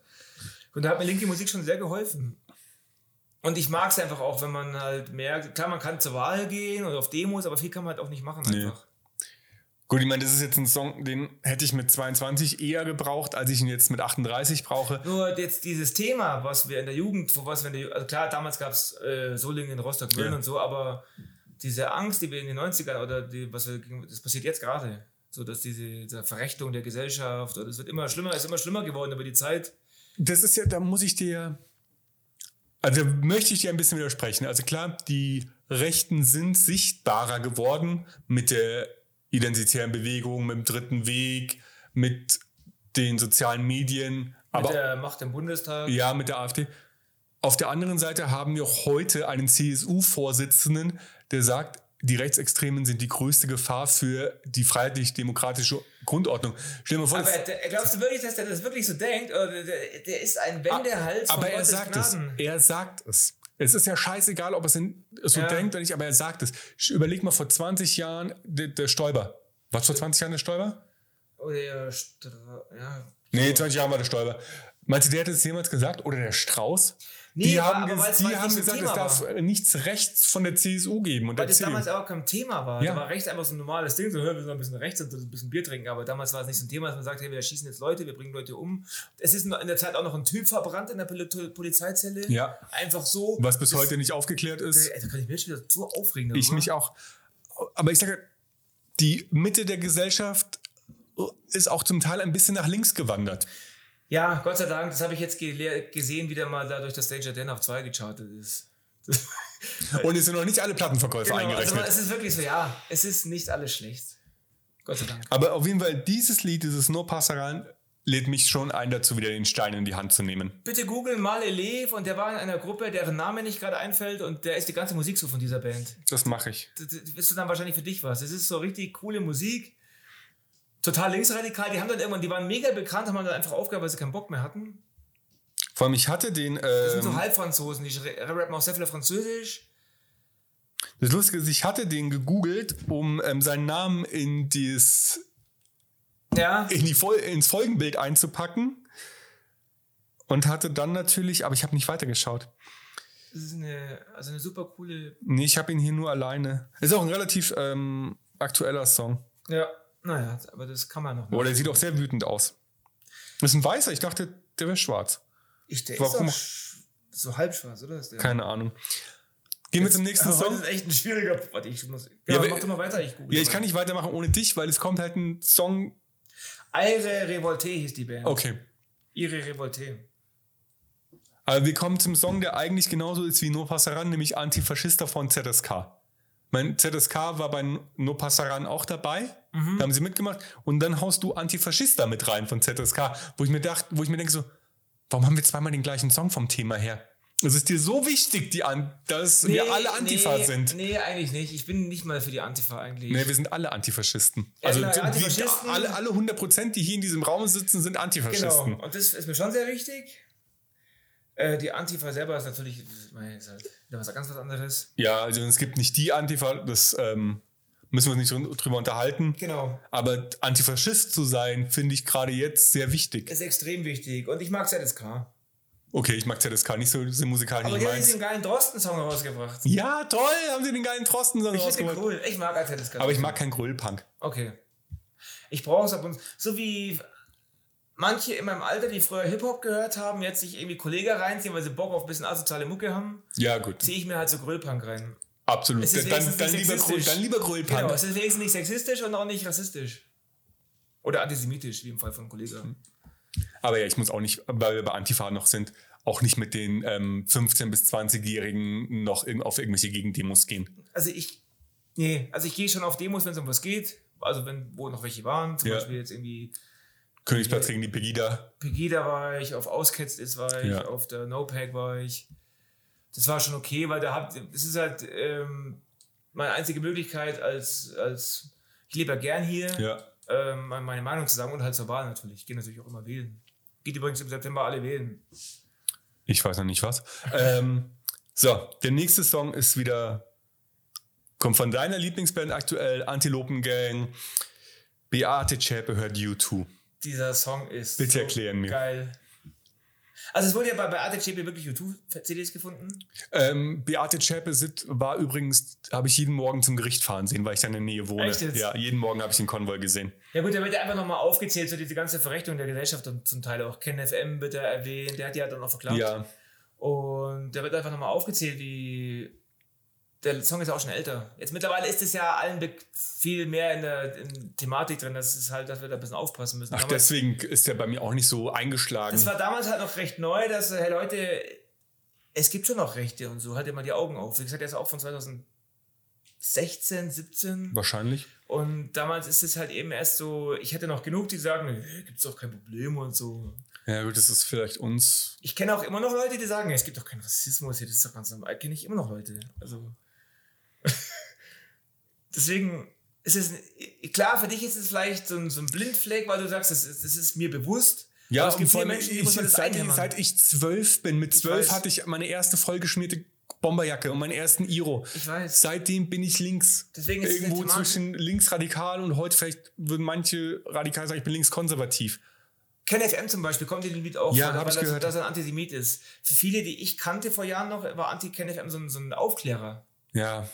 und da hat mir linke Musik schon sehr geholfen. Und ich mag es einfach auch, wenn man halt merkt, klar, man kann zur Wahl gehen oder auf Demos, aber viel kann man halt auch nicht machen Nee. einfach. Gut, ich meine, das ist jetzt ein Song, den hätte ich mit 22 eher gebraucht, als ich ihn jetzt mit 38 brauche. Nur jetzt dieses Thema, was wir in der Jugend, wo was wir in der Ju- also klar, damals gab es äh, Solingen, Rostock, Mölln Ja. und so, aber diese Angst, die wir in den 90ern oder die, was wir, das passiert jetzt gerade. So, dass diese, diese Verrechtung der Gesellschaft, oder es wird immer schlimmer, ist immer schlimmer geworden über die Zeit. Das ist ja, da muss ich dir, also da möchte ich dir ein bisschen widersprechen. Also klar, die Rechten sind sichtbarer geworden mit der identitären Bewegung, mit dem dritten Weg, mit den sozialen Medien, aber mit der Macht im Bundestag. ja, mit der AfD. Auf der anderen Seite haben wir auch heute einen CSU-Vorsitzenden, der sagt, die Rechtsextremen sind die größte Gefahr für die freiheitlich-demokratische Grundordnung. Stell dir mal vor, Aber glaubst du wirklich, dass der das wirklich so denkt? Der, der ist ein Wendehals von aber er sagt es. Gnaden. Er sagt es. Es ist ja scheißegal, ob er es so Ja. denkt oder nicht, aber er sagt es. Überleg mal vor 20 Jahren der, der Stoiber. Was vor 20 Jahren der Stoiber? Oder der Stra ja. Nee, 20 Jahre war der Stoiber. Meinst du, der hat es jemals gesagt? Oder der Strauß? Nee, die aber- haben, aber ges- die haben so gesagt, es darf war. nichts rechts von der CSU geben. Und Weil das CDU. damals auch kein Thema war. Ja. Da war rechts einfach so ein normales Ding, so, hör, wir sollen ein bisschen rechts und ein bisschen Bier trinken. Aber damals war es nicht so ein Thema, dass man sagt, hey, wir schießen jetzt Leute, wir bringen Leute um. Es ist in der Zeit auch noch ein Typ verbrannt in der Poli Polizeizelle. Ja. Einfach so. Was bis Das- heute nicht aufgeklärt ist. Ey, Da kann ich mir jetzt wieder so aufregen. Ich mich auch. Aber ich sage, die Mitte der Gesellschaft ist auch zum Teil ein bisschen nach links gewandert. Ja, Gott sei Dank, das habe ich jetzt gesehen, wieder mal dadurch, dass Danger Dan auf 2 gechartet ist. Und es sind noch nicht alle Plattenverkäufe Genau, also eingerechnet. es ist wirklich so, ja, es ist nicht alles schlecht. Gott sei Dank. Aber auf jeden Fall, dieses Lied, dieses No Passaran, lädt mich schon ein, dazu wieder den Stein in die Hand zu nehmen. Bitte googeln mal Elev und der war in einer Gruppe, deren Name nicht gerade einfällt und der ist die ganze Musik so von dieser Band. Das mache ich. Das, das ist dann wahrscheinlich für dich was. Es ist so richtig coole Musik. Total linksradikal. Die haben dann irgendwann, die waren mega bekannt, haben dann einfach aufgehört, weil sie keinen Bock mehr hatten. Vor allem, ich hatte den. Das sind so Ähm, Halbfranzosen, die rappen auch sehr viel auf Französisch. das Lustige ist, ich hatte den gegoogelt, um ähm, seinen Namen in, dies, Ja. in die Fol ins Folgenbild einzupacken. Und hatte dann natürlich, aber ich habe nicht weitergeschaut. Das ist eine, also eine super coole. Nee, ich habe ihn hier nur alleine. Ist auch ein relativ ähm, aktueller Song. Ja, naja, aber das kann man noch Boah, der sieht auch sehr wütend aus. Das ist ein weißer, ich dachte, der wäre schwarz. Ich, der Warum? ist so halb schwarz, oder? Keine Ahnung. Gehen wir zum nächsten Song. Das ist echt ein schwieriger. Warte, ich muss. Ja, Ja, aber- mach doch mal weiter. Ich Ja, ich kann nicht weitermachen ohne dich, weil es kommt halt ein Song. Aire Revolte hieß die Band. Okay. Ihre Revolte. Aber wir kommen zum Song, der eigentlich genauso ist wie No Passaran, nämlich Antifaschista von ZSK. Mein ZSK war bei No Passaran auch dabei. Mhm. Da haben sie mitgemacht. Und dann haust du Antifaschista mit rein von ZSK, wo ich mir dachte, wo ich mir denke so, warum haben wir zweimal den gleichen Song vom Thema her? Es ist dir so wichtig, die An dass wir alle Antifa nee, sind. Nee, eigentlich nicht. Ich bin nicht mal für die Antifa eigentlich. Nee, wir sind alle Antifaschisten. Ja, Also genau, die, Antifaschisten. alle, alle 100 Prozent, die hier in diesem Raum sitzen, sind Antifaschisten. genau. Und das ist mir schon sehr wichtig. Äh, die Antifa selber ist natürlich ich meine, ist halt ganz was anderes. Ja, also es gibt nicht die Antifa, das ähm, müssen wir uns nicht drü- drüber unterhalten. Genau. Aber Antifaschist zu sein, finde ich gerade jetzt sehr wichtig. Ist extrem wichtig. Und ich mag ZSK. Okay, ich mag ZSK nicht so, diese Musikal Aber nicht jetzt haben sie meins. einen geilen Drosten-Song rausgebracht. Ja, toll, haben sie den geilen Ich finde rausgeholt. den cool. Ich mag halt ZSK. Aber ich mag keinen Gröllpunk. Okay. Ich brauche es ab und so wie manche in meinem Alter, die früher Hip-Hop gehört haben, jetzt sich irgendwie Kollege reinziehen, weil sie Bock auf ein bisschen asoziale Mucke haben, Ja, gut. ziehe ich mir halt so Grillpunk rein. Absolut. Dann, dann, lieber sexistisch. dann lieber Gröllpunk. Genau, es ist wenigstens nicht sexistisch und auch nicht rassistisch. Oder antisemitisch, wie im Fall von Kollege. Aber ja, ich muss auch nicht, weil wir bei Antifa noch sind, auch nicht mit den ähm, 15- bis 20-Jährigen noch in, auf irgendwelche Gegendemos gehen. Also ich, nee, also ich gehe schon auf Demos, wenn es um was geht. Also wenn, wo noch welche waren, zum Ja. Beispiel jetzt irgendwie Königsplatz gegen die Pegida. Pegida war ich, auf Ausketzt ist war ich, Ja. auf der No-Pack war ich. Das war schon okay, weil da hat, das ist halt ähm, meine einzige Möglichkeit als, als ich lebe ja gern hier, Ja. ähm, meine Meinung zu sagen und halt zur Wahl natürlich. Ich gehe natürlich auch immer wählen. Geht übrigens im September alle wählen. Ich weiß noch nicht was. ähm, so, der nächste Song ist wieder, kommt von deiner Lieblingsband aktuell, Antilopen Gang. Beate Zschäpe hört U2. Dieser Song ist Bitte so erklären mir. geil. Also es wurde ja bei, bei ATCP wirklich YouTube-CDs gefunden. Ähm, Beate Zschäpe sit- war übrigens, habe ich jeden Morgen zum Gericht fahren sehen, weil ich da in der Nähe wohne. Echt jetzt? Ja, jeden Morgen habe ich den Konvoi gesehen. Ja gut, da wird ja einfach nochmal aufgezählt, so diese ganze Verrechnung der Gesellschaft und zum Teil auch Ken FM wird er erwähnt, der hat ja dann auch verklagt. Ja, Und da wird einfach nochmal aufgezählt, wie der Song ist auch schon älter. Jetzt mittlerweile ist es ja allen viel mehr in der in Thematik drin, das ist halt, dass wir da ein bisschen aufpassen müssen. ach, Damals- deswegen ist der bei mir auch nicht so eingeschlagen. das war damals halt noch recht neu, dass, hey Leute, es gibt schon noch Rechte und so, halt mal die Augen auf. Wie gesagt, der ist auch von 2016, 17. Wahrscheinlich. Und damals ist es halt eben erst so, ich hätte noch genug, die sagen, "Nö, gibt's doch kein Problem und so. Ja, gut, das ist vielleicht uns. Ich kenne auch immer noch Leute, die sagen, es gibt doch keinen Rassismus hier, das ist doch ganz normal. Kenne ich immer noch Leute. Also. Deswegen ist es, klar, für dich ist es vielleicht so ein, so ein Blindfleck, weil du sagst, das ist, das ist mir bewusst. Ja, Aber es gibt viele Menschen, die ich, das seit, seit ich zwölf bin, mit zwölf hatte ich meine erste vollgeschmierte Bomberjacke und meinen ersten Iro. Ich weiß. Seitdem bin ich links. Deswegen ist es Irgendwo zwischen linksradikal und heute vielleicht würden manche radikal sagen, ich bin linkskonservativ. Ken FM zum Beispiel kommt in dem Lied auch Ja, vor, weil ich das, gehört. dass er ein Antisemit ist. Für viele, die ich kannte vor Jahren noch, war Anti-Ken FM so ein, so ein Aufklärer. Ja.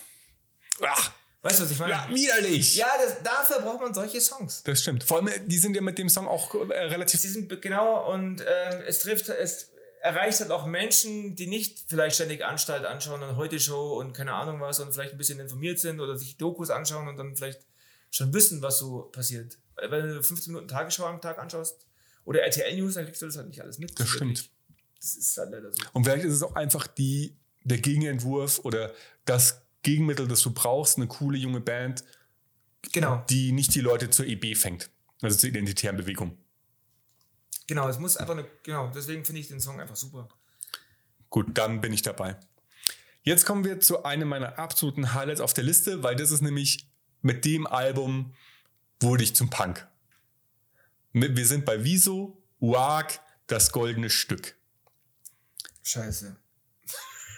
Ach, Weißt du, was ich meine? ja, widerlich. Ja, das, dafür braucht man solche Songs. Das stimmt. Vor allem, die sind ja mit dem Song auch äh, relativ. Sie sind genau und ähm, es trifft, es erreicht halt auch Menschen, die nicht vielleicht ständig Anstalt anschauen und heute Show und keine Ahnung was und vielleicht ein bisschen informiert sind oder sich Dokus anschauen und dann vielleicht schon wissen, was so passiert. Wenn du 15 Minuten Tagesschau am Tag anschaust oder RTL News, dann kriegst du das halt nicht alles mit. Das Wirklich. stimmt. Das ist halt leider so. Und vielleicht ist es auch einfach die, der Gegenentwurf oder das Gegenmittel, das du brauchst, eine coole junge Band, Genau, die nicht die Leute zur EB fängt. Also zur identitären Bewegung. genau, es muss einfach eine, genau, deswegen finde ich den Song einfach super. Gut, dann bin ich dabei. Jetzt kommen wir zu einem meiner absoluten Highlights auf der Liste, weil das ist nämlich mit dem Album wurde ich zum Punk. Wir sind bei Wieso, WAG, das goldene Stück. Scheiße.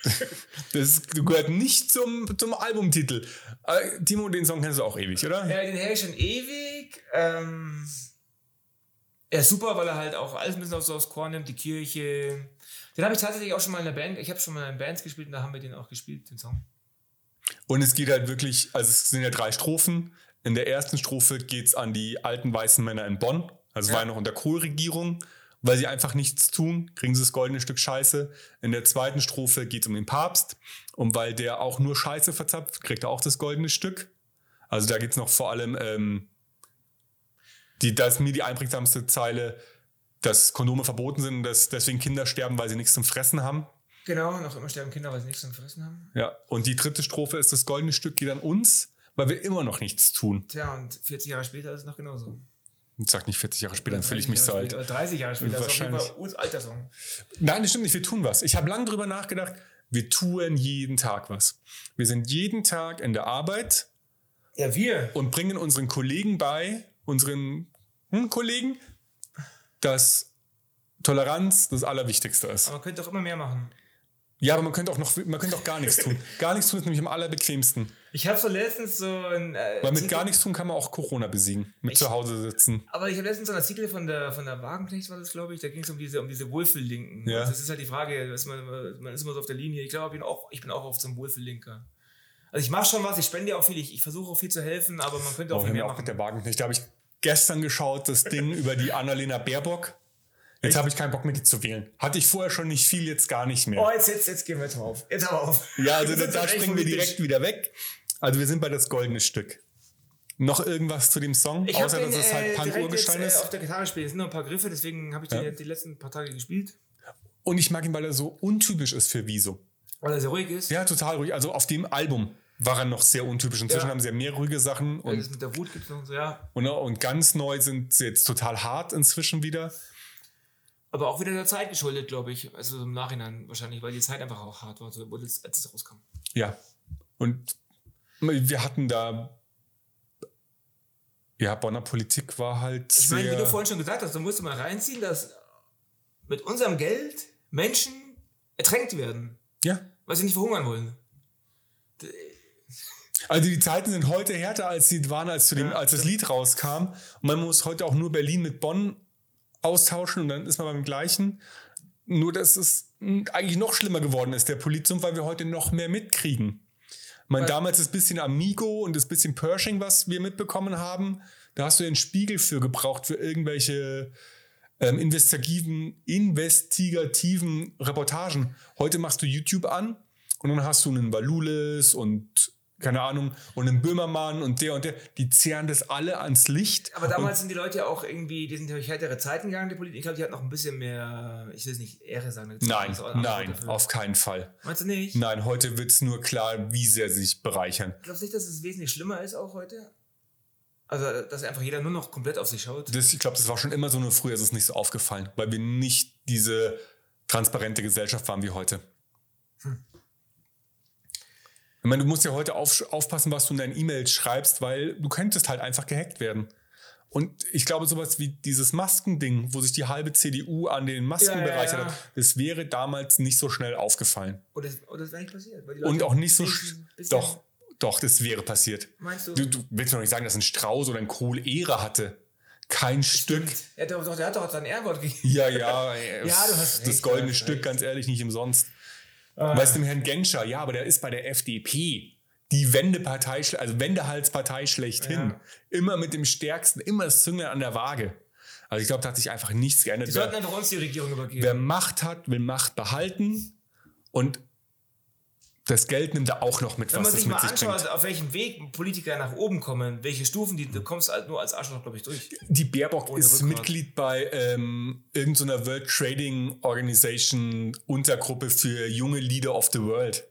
Das gehört nicht zum, zum Albumtitel. Äh, Timo, den Song kennst du auch ewig, oder? Ja, den höre ich schon ewig. Ähm, er ist super, weil er halt auch alles ein bisschen aufs, aufs Korn nimmt, die Kirche. Den habe ich tatsächlich auch schon mal in der Band, ich habe schon mal in Bands gespielt und da haben wir den auch gespielt, den Song. Und es geht halt wirklich, also es sind ja drei Strophen. In der ersten Strophe geht es an die alten weißen Männer in Bonn. Also Ja. war ja noch unter Kohl-Regierung. Weil sie einfach nichts tun, kriegen sie das goldene Stück Scheiße. In der zweiten Strophe geht es um den Papst. Und weil der auch nur Scheiße verzapft, kriegt er auch das goldene Stück. Also da geht es noch vor allem, ähm, die, da ist mir die einprägsamste Zeile, dass Kondome verboten sind, dass deswegen Kinder sterben, weil sie nichts zum Fressen haben. Genau, noch immer sterben Kinder, weil sie nichts zum Fressen haben. Ja, und die dritte Strophe ist, das goldene Stück geht an uns, weil wir immer noch nichts tun. Tja, und 40 Jahre später ist es noch genauso. Und sag nicht 40 Jahre später, dann fühle ich mich so alt. Oder 30 Jahre später, das ist Wahrscheinlich. Fall uns alter Song. Nein, das stimmt nicht, wir tun was. Ich habe lange drüber nachgedacht, wir tun jeden Tag was. Wir sind jeden Tag in der Arbeit Ja, wir. und bringen unseren Kollegen bei, unseren hm, Kollegen, dass Toleranz das Allerwichtigste ist. Aber man könnte doch immer mehr machen. Ja, aber man könnte auch noch, man könnte auch gar nichts tun. Gar nichts tun ist nämlich am allerbequemsten. Ich habe so letztens so ein. Äh, Weil mit gar nichts tun kann man auch Corona besiegen. Mit Ich- zu Hause sitzen. Aber ich habe letztens so einen Artikel von der, von der Wagenknecht, war das, glaube ich, da ging es um diese, um diese Wohlfühllinken. Ja. Und Das ist halt die Frage, man, man ist immer so auf der Linie. Ich glaube, ich bin auch, ich bin auch auf so einem Wohlfühllinker. Also ich mache schon was, ich spende ja auch viel, ich, ich versuche auch viel zu helfen, aber man könnte auch Oh, viel mehr auch machen. mit der Wagen nicht. Da habe ich gestern geschaut, das Ding über die Annalena Baerbock. Jetzt habe ich keinen Bock mehr, die zu wählen. Hatte ich vorher schon nicht viel, jetzt gar nicht mehr. Oh, jetzt, jetzt, jetzt gehen wir jetzt mal auf. Jetzt aber auf. Ja, also da, da springen wir direkt wieder weg. Also wir sind bei das goldene Stück. Noch irgendwas zu dem Song, Ich außer den, dass es halt äh, Punk-Urgestein jetzt, äh, ist. auf der Gitarre spielen. Es sind nur ein paar Griffe, deswegen habe ich den Ja. jetzt die letzten paar Tage gespielt. Und ich mag ihn, weil er so untypisch ist für Wieso. Weil er sehr ruhig ist. Ja, total ruhig. Also auf dem Album war er noch sehr untypisch. Inzwischen Ja. haben sie ja mehr ruhige Sachen. Und, das mit der Wut gibt es noch und so, ja. und, und ganz neu sind sie jetzt total hart inzwischen wieder. Aber auch wieder der Zeit geschuldet, glaube ich. Also im Nachhinein wahrscheinlich, weil die Zeit einfach auch hart war, als es rauskam. Ja. Und wir hatten da. Ja, Bonner Politik war halt Ich meine, wie du vorhin schon gesagt hast, du musst mal reinziehen, dass mit unserem Geld Menschen ertränkt werden, ja. weil sie nicht verhungern wollen. Also die Zeiten sind heute härter, als sie waren, als, zu dem, Ja, als das Lied rauskam. Und man muss heute auch nur Berlin mit Bonn austauschen und dann ist man beim gleichen. Nur, dass es eigentlich noch schlimmer geworden ist, der Polizum, weil wir heute noch mehr mitkriegen. Weil- damals das bisschen Amigo und das bisschen Pershing, was wir mitbekommen haben, da hast du den Spiegel für gebraucht, für irgendwelche ähm, investigativen, investigativen Reportagen. Heute machst du YouTube an und dann hast du einen Valulis und keine Ahnung und einen Böhmermann und der und der, die zehren das alle ans Licht. Aber damals sind die Leute ja auch irgendwie, die sind durch härtere Zeiten gegangen, die Politik. Ich glaube, die hatten noch ein bisschen mehr, ich will es nicht Ehre sagen. nein, ein nein, dafür. auf keinen Fall. Meinst du nicht? Nein, heute wird es nur klar, wie sehr sie sich bereichern. Glaubst du nicht, dass es wesentlich schlimmer ist auch heute? Also, dass einfach jeder nur noch komplett auf sich schaut? Das, ich glaube, das war schon immer so, nur früher ist es nicht so aufgefallen, weil wir nicht diese transparente Gesellschaft waren wie heute. Ich meine, du musst ja heute auf, aufpassen, was du in deinen E-Mails schreibst, weil du könntest halt einfach gehackt werden. Und ich glaube, sowas wie dieses Maskending, wo sich die halbe CDU an den Masken Ja, ja, bereichert ja. hat, das wäre damals nicht so schnell aufgefallen. Oder, oder das wäre nicht passiert? Und auch nicht so. Doch, doch, das wäre passiert. Meinst du? Du, du willst mir doch nicht sagen, dass ein Strauß oder ein Kohl Ehre hatte. Kein Stück. Ja, der, doch, der hat doch sein Ehrwort gegeben. Ja, ja, Ja, du hast das recht, goldene Stück, recht. ganz ehrlich, nicht umsonst. Ah. Weißt du, dem Herrn Genscher, ja, aber der ist bei der FDP. Die Wendepartei, also Wendehalspartei schlechthin. Ja. Immer mit dem Stärksten, immer das Zünglein an der Waage. Also ich glaube, da hat sich einfach nichts geändert. Die sollten Wer, einfach uns die Regierung übergeben. wer Macht hat, will Macht behalten und das Geld nimmt er auch noch mit, Wenn was sich mit mal sich anschaut, bringt. auf welchem Weg Politiker nach oben kommen, welche Stufen, die, du kommst halt nur als Arschloch, glaube ich, durch. Die Baerbock Ohne ist Rückgrat. Mitglied bei ähm, irgendeiner World Trading Organization Untergruppe für junge Leader of the World.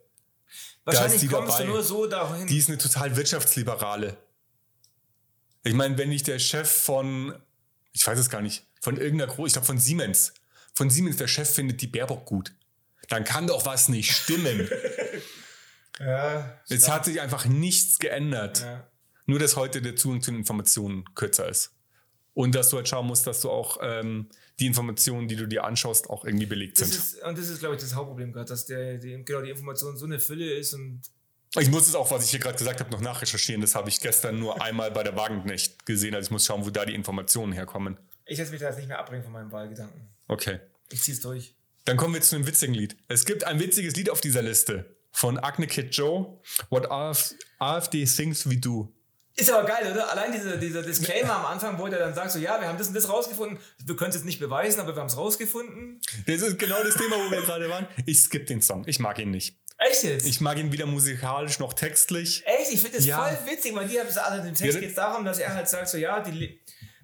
Wahrscheinlich die kommst dabei. du nur so dahin. Die ist eine total wirtschaftsliberale. Ich meine, wenn nicht der Chef von, ich weiß es gar nicht, von irgendeiner Gro ich glaube von Siemens, von Siemens der Chef findet die Baerbock gut, dann kann doch was nicht stimmen. ja, es hat sich einfach nichts geändert. ja. Nur, dass heute der Zugang zu den Informationen kürzer ist. Und dass du halt schauen musst, dass du auch ähm, die Informationen, die du dir anschaust, auch irgendwie belegt Das sind. ist, und das ist, glaube ich, das Hauptproblem gerade, dass der, die, genau die Information so eine Fülle ist und Ich muss es auch, was ich hier gerade gesagt habe, noch nachrecherchieren. Das habe ich gestern nur einmal bei der Wagenknecht gesehen. Also ich muss schauen, wo da die Informationen herkommen. ich lasse mich da jetzt nicht mehr abbringen von meinem Wahlgedanken. Okay. Ich zieh's durch. Dann kommen wir zu einem witzigen Lied. Es gibt ein witziges Lied auf dieser Liste von Agne Kid Joe. What AF AfD thinks we do. Ist aber geil, oder? Allein dieser, dieser Disclaimer am Anfang, wo der dann sagt, so, ja, wir haben das und das rausgefunden. Wir können es jetzt nicht beweisen, aber wir haben es rausgefunden. Das ist genau das Thema, wo wir gerade waren. Ich skippe den Song. Ich mag ihn nicht. Echt jetzt? Ich mag ihn weder musikalisch noch textlich. Echt? Ich finde das Ja. voll witzig, weil die haben also im Text Ja, geht es darum, dass er halt sagt, so, ja, die,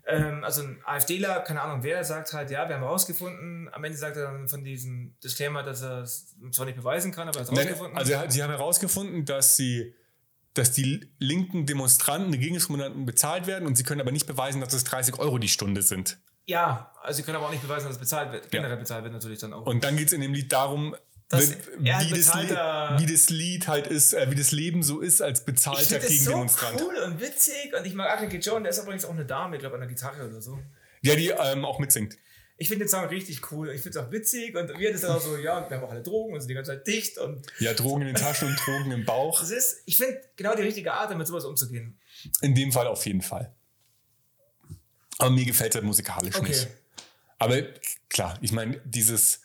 ähm, also ein AfDler, keine Ahnung wer, sagt halt, ja, wir haben rausgefunden. Am Ende sagt er dann von diesem Disclaimer, dass er es zwar nicht beweisen kann, aber er hat es Nein, rausgefunden. also sie haben herausgefunden, dass sie dass die linken Demonstranten, die Gegendemonstranten bezahlt werden und sie können aber nicht beweisen, dass es 30 Euro die Stunde sind. ja, also sie können aber auch nicht beweisen, dass es bezahlt wird. Generell bezahlt wird natürlich dann auch. Und dann geht es in dem Lied darum, Das- wie, er halt das wie das Lied halt ist, äh, wie das Leben so ist als bezahlter das so Gegendemonstrant. cool und witzig und ich mag Arcade John, der ist übrigens auch eine Dame, ich glaube an der Gitarre oder so. Ja, die ähm, auch mitsingt. Ich finde den Song richtig cool. Ich finde es auch witzig und wir das dann auch so, ja, wir haben auch alle Drogen und sind die ganze Zeit dicht und Ja, Drogen in den Taschen und Drogen im Bauch. das ist, ich finde genau die richtige Art, damit sowas umzugehen. In dem Fall auf jeden Fall. Aber mir gefällt es halt musikalisch Okay. nicht. Aber klar, ich meine, dieses,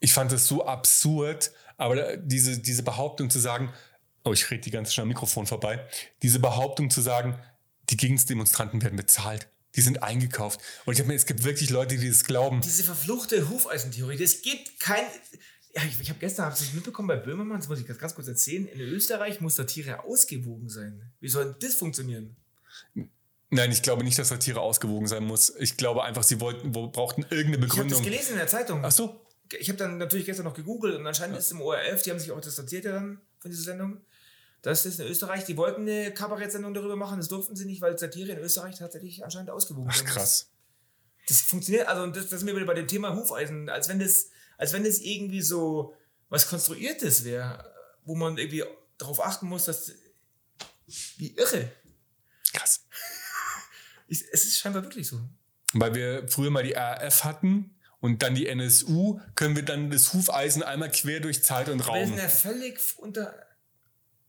ich fand es so absurd, aber diese, diese Behauptung zu sagen, oh, ich rede die ganze Zeit am Mikrofon vorbei, diese Behauptung zu sagen, die Gegendemonstranten werden bezahlt, die sind eingekauft. Und ich habe mir, es gibt wirklich Leute, die das glauben. Diese verfluchte Hufeisentheorie, das gibt kein. Ja, ich, ich habe gestern hab's nicht mitbekommen bei Böhmermann, das muss ich ganz, ganz kurz erzählen. In Österreich muss Satire ausgewogen sein. Wie soll denn das funktionieren? Nein, ich glaube nicht, dass Satire ausgewogen sein muss. Ich glaube einfach, sie wollten, wo, brauchten irgendeine Ich habe das Begründung. gelesen in der Zeitung. Ach so. Ich habe dann natürlich gestern noch gegoogelt und anscheinend ist im ORF, die haben sich auch distanziert ja dann von dieser Sendung. Das ist in Österreich, die wollten eine Kabarettsendung darüber machen, das durften sie nicht, weil Satire in Österreich tatsächlich anscheinend ausgewogen Ach sein muss. krass. Das funktioniert, also das, das sind wir wieder bei dem Thema Hufeisen, als wenn das, als wenn das irgendwie so was Konstruiertes wäre, wo man irgendwie darauf achten muss, dass. Wie irre. Krass. Es ist scheinbar wirklich so. Weil wir früher mal die RAF hatten und dann die NSU, können wir dann das Hufeisen einmal quer durch Zeit und Wir Raum. sind ja völlig unter.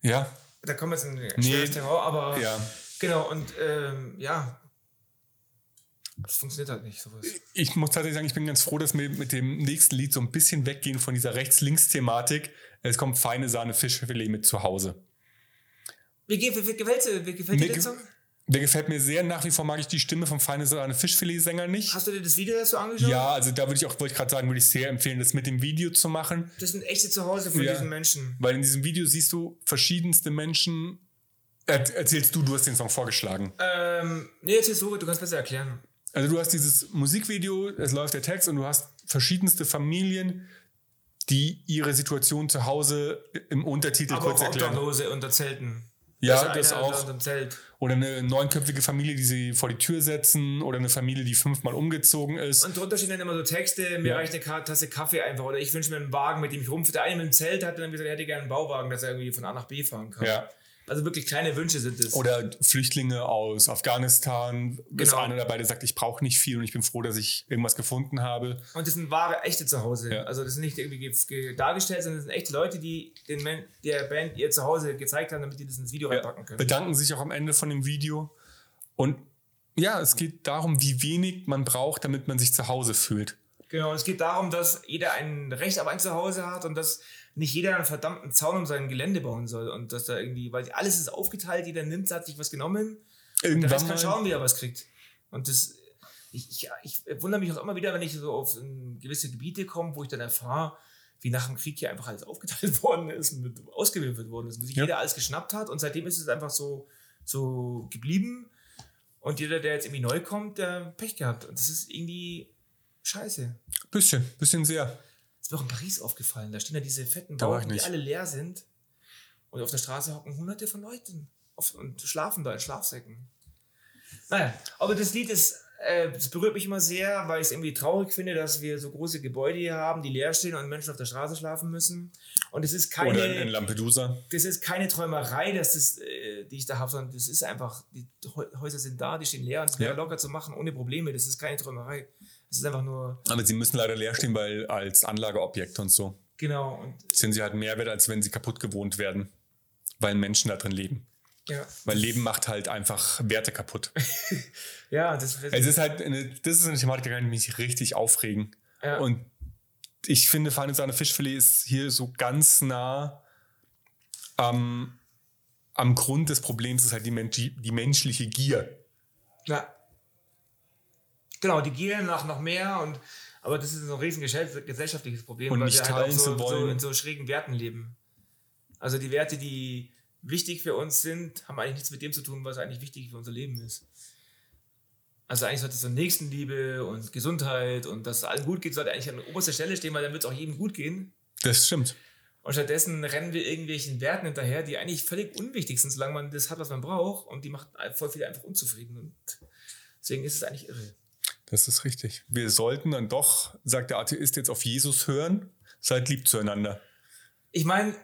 Ja, Da kommen wir jetzt in ein Nee. Terror, aber. ja. Genau, und ähm, ja. Das funktioniert halt nicht, sowas. Ich muss tatsächlich sagen, ich bin ganz froh, dass wir mit dem nächsten Lied so ein bisschen weggehen von dieser Rechts-Links-Thematik. Es kommt feine Sahne Fischfilet mit zu Hause. Wie, ge- wie, wie gefällt dir, der Song? Der gefällt mir sehr. Nach wie vor mag ich die Stimme vom feine Sahne Fischfilet-Sänger nicht. Hast du dir das Video dazu angeschaut? Ja, also da würde ich auch, wollte ich gerade sagen, würde ich sehr empfehlen, das mit dem Video zu machen. Das sind echte Zuhause von Ja. diesen Menschen. Weil in diesem Video siehst du verschiedenste Menschen. Er, erzählst du, du hast den Song vorgeschlagen. Ähm, nee, jetzt ist so, du kannst besser erklären. Also du hast dieses Musikvideo, es läuft der Text und du hast verschiedenste Familien, die ihre Situation zu Hause im Untertitel Aber kurz auch erklären. Obdachlose unter Zelten. Ja, Also das auch. Oder eine neunköpfige Familie, die sie vor die Tür setzen. Oder eine Familie, die fünfmal umgezogen ist. Und drunter stehen dann immer so Texte, mir Ja. reicht eine Tasse Kaffee einfach. Oder ich wünsche mir einen Wagen, mit dem ich rumfahre. Der eine mit dem Zelt hat dann gesagt, er hätte gerne einen Bauwagen, dass er irgendwie von A nach B fahren kann. ja. Also wirklich kleine Wünsche sind es. Oder Flüchtlinge aus Afghanistan. Ist Genau. einer dabei, der sagt, ich brauche nicht viel und ich bin froh, dass ich irgendwas gefunden habe. Und das sind wahre, echte Zuhause. Ja. Also das sind nicht irgendwie ge- ge- dargestellt, sondern das sind echte Leute, die den Man der Band ihr Zuhause gezeigt haben, damit die das ins Video reinpacken können. Bedanken sich auch am Ende von dem Video. Und ja, es geht darum, wie wenig man braucht, damit man sich zu Hause fühlt. Genau, es geht darum, dass jeder ein Recht auf ein Zuhause hat und dass nicht jeder einen verdammten Zaun um sein Gelände bauen soll. Und dass da irgendwie, weil alles ist aufgeteilt, jeder nimmt, hat sich was genommen. Der Irgendwann Rest kann mal, schauen, wie er was kriegt. Und das, ich, ich, ich wundere mich auch immer wieder, wenn ich so auf ähm, gewisse Gebiete komme, wo ich dann erfahre, wie nach dem Krieg hier einfach alles aufgeteilt worden ist und ausgewürfelt worden ist, wo sich Ja. jeder alles geschnappt hat und seitdem ist es einfach so, so geblieben. Und jeder, der jetzt irgendwie neu kommt, der Pech gehabt. Und das ist irgendwie scheiße. bisschen, bisschen sehr. Ist mir auch in Paris aufgefallen. Da stehen ja diese fetten Bauten, die alle leer sind. Und auf der Straße hocken hunderte von Leuten auf, und schlafen da in Schlafsäcken. Naja, aber das Lied ist, äh, das berührt mich immer sehr, weil ich es irgendwie traurig finde, dass wir so große Gebäude hier haben, die leer stehen und Menschen auf der Straße schlafen müssen. Und es ist keine, Oder in Lampedusa. das ist keine Träumerei, dass das, äh, die ich da habe, sondern das ist einfach, die Häu- Häuser sind da, die stehen leer und es wäre Ja. locker zu machen, ohne Probleme. Das ist keine Träumerei. Es ist einfach nur, Aber sie müssen leider leer stehen, weil als Anlageobjekt und so genau, und sind sie halt mehr wert, als wenn sie kaputt gewohnt werden. Weil Menschen da drin leben. ja. Weil Leben macht halt einfach Werte kaputt. Ja, das, Es ist halt, eine, das ist eine Thematik, da kann ich mich richtig aufregen. ja. Und ich finde, Feine Sahne Fischfilet ist hier so ganz nah am, am Grund des Problems ist halt die, Mensch, die menschliche Gier. Ja. Genau, die Gier nach noch mehr und aber das ist so ein riesen gesellschaftliches Problem, Und weil wir halt auch so, so in so schrägen Werten leben. Also die Werte, die wichtig für uns sind, haben eigentlich nichts mit dem zu tun, was eigentlich wichtig für unser Leben ist. Also eigentlich sollte so Nächstenliebe und Gesundheit und dass es allen gut geht, sollte eigentlich an oberster Stelle stehen, weil dann wird es auch jedem gut gehen. Das stimmt. Und stattdessen rennen wir irgendwelchen Werten hinterher, die eigentlich völlig unwichtig sind, solange man das hat, was man braucht. Und die macht voll viele einfach unzufrieden. Und deswegen ist es eigentlich irre. Das ist richtig. Wir sollten dann doch, sagt der Atheist, jetzt auf Jesus hören. Seid lieb zueinander. Ich meine,